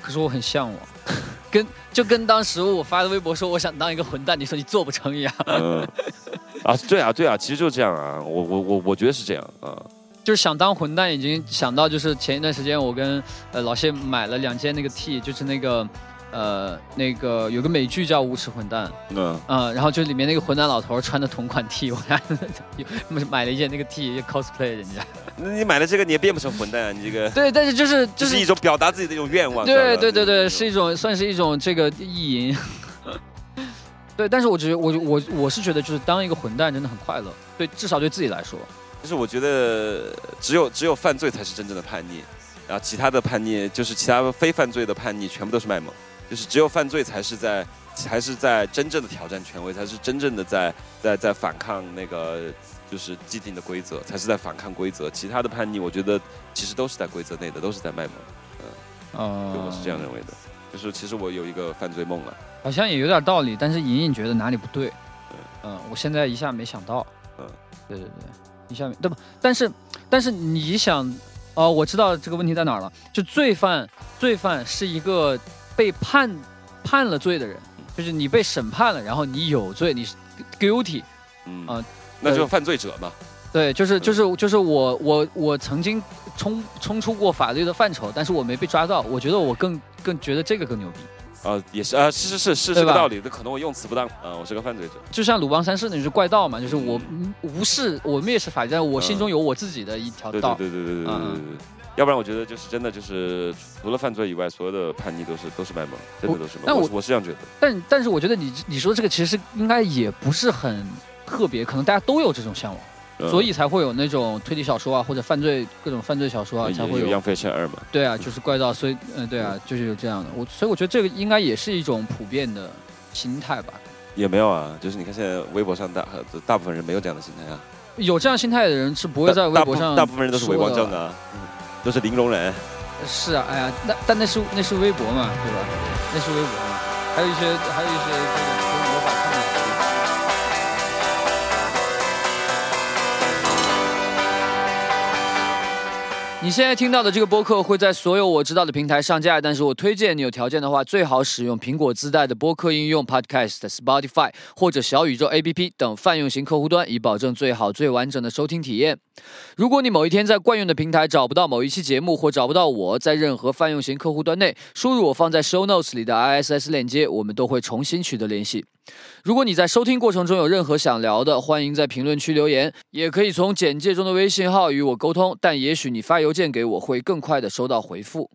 可是我很向往，跟就跟当时我发的微博说我想当一个混蛋，你说你做不成一样。嗯，啊，对啊，对啊，其实就是这样啊，我我我我觉得是这样啊，就是想当混蛋，已经想到就是前一段时间我跟呃老谢买了两件那个 T，就是那个呃那个有个美剧叫《无耻混蛋》，嗯嗯、然后就里面那个混蛋老头穿的同款 T，我还 有买了一件那个 T cosplay 人家。那你买了这个你也变不成混蛋啊，你这个 对，但是就是这就是一种表达自己的一种愿望。对对对对，是一种算是一种这个意淫。对，但是我觉得我我我是觉得就是当一个混蛋真的很快乐，对，至少对自己来说。就是我觉得只有只有犯罪才是真正的叛逆，然后其他的叛逆就是其他非犯罪的叛逆全部都是卖萌，就是只有犯罪才是在才是在真正的挑战权威，才是真正的在在在反抗那个就是既定的规则，才是在反抗规则。其他的叛逆，我觉得其实都是在规则内的，都是在卖萌。嗯，对，我是这样认为的。就是其实我有一个犯罪梦了，好像也有点道理，但是隐隐觉得哪里不对。嗯，我现在一下没想到。嗯，对对对，一下没对吧？但是但是你想，哦，我知道这个问题在哪儿了。就罪犯，罪犯是一个被判判了罪的人，就是你被审判了，然后你有罪，你是 guilty。嗯啊那就是犯罪者嘛。对，就是就是就是我我我曾经冲冲出过法律的范畴，但是我没被抓到。我觉得我更更觉得这个更牛逼。啊，也是啊，是是是是这个道理，那可能我用词不当啊，我是个犯罪者。就像鲁邦三世那就是怪盗嘛，就是我嗯无视我蔑视法律，但我心中有我自己的一条对对道。对对对对对对。要不然我觉得就是真的就是除了犯罪以外，所有的叛逆都是都是卖萌，真的都是卖萌。那我是这样觉得。但但是我觉得你你说这个其实应该也不是很特别，可能大家都有这种向往，嗯所以才会有那种推理小说啊，或者犯罪各种犯罪小说啊，才会有。对啊，就是怪盗，所以嗯、对啊，就是有这样的。我所以我觉得这个应该也是一种普遍的心态吧。也没有啊，就是你看现在微博上大大部分人没有这样的心态啊，有这样心态的人是不会在微博上大部大部分人都是伪光正啊，都是零容忍。是啊，哎呀，那但那是那是微博嘛，对吧？那是微博嘛，还有一些还有一些你现在听到的这个播客会在所有我知道的平台上架，但是我推荐你有条件的话，最好使用苹果自带的播客应用 Podcast、Spotify 或者小宇宙 APP 等泛用型客户端，以保证最好最完整的收听体验。如果你某一天在惯用的平台找不到某一期节目，或找不到我在任何泛用型客户端内，输入我放在 Show Notes 里的 ISS 链接，我们都会重新取得联系。如果你在收听过程中有任何想聊的，欢迎在评论区留言，也可以从简介中的微信号与我沟通。但也许你发邮件给我会更快的收到回复。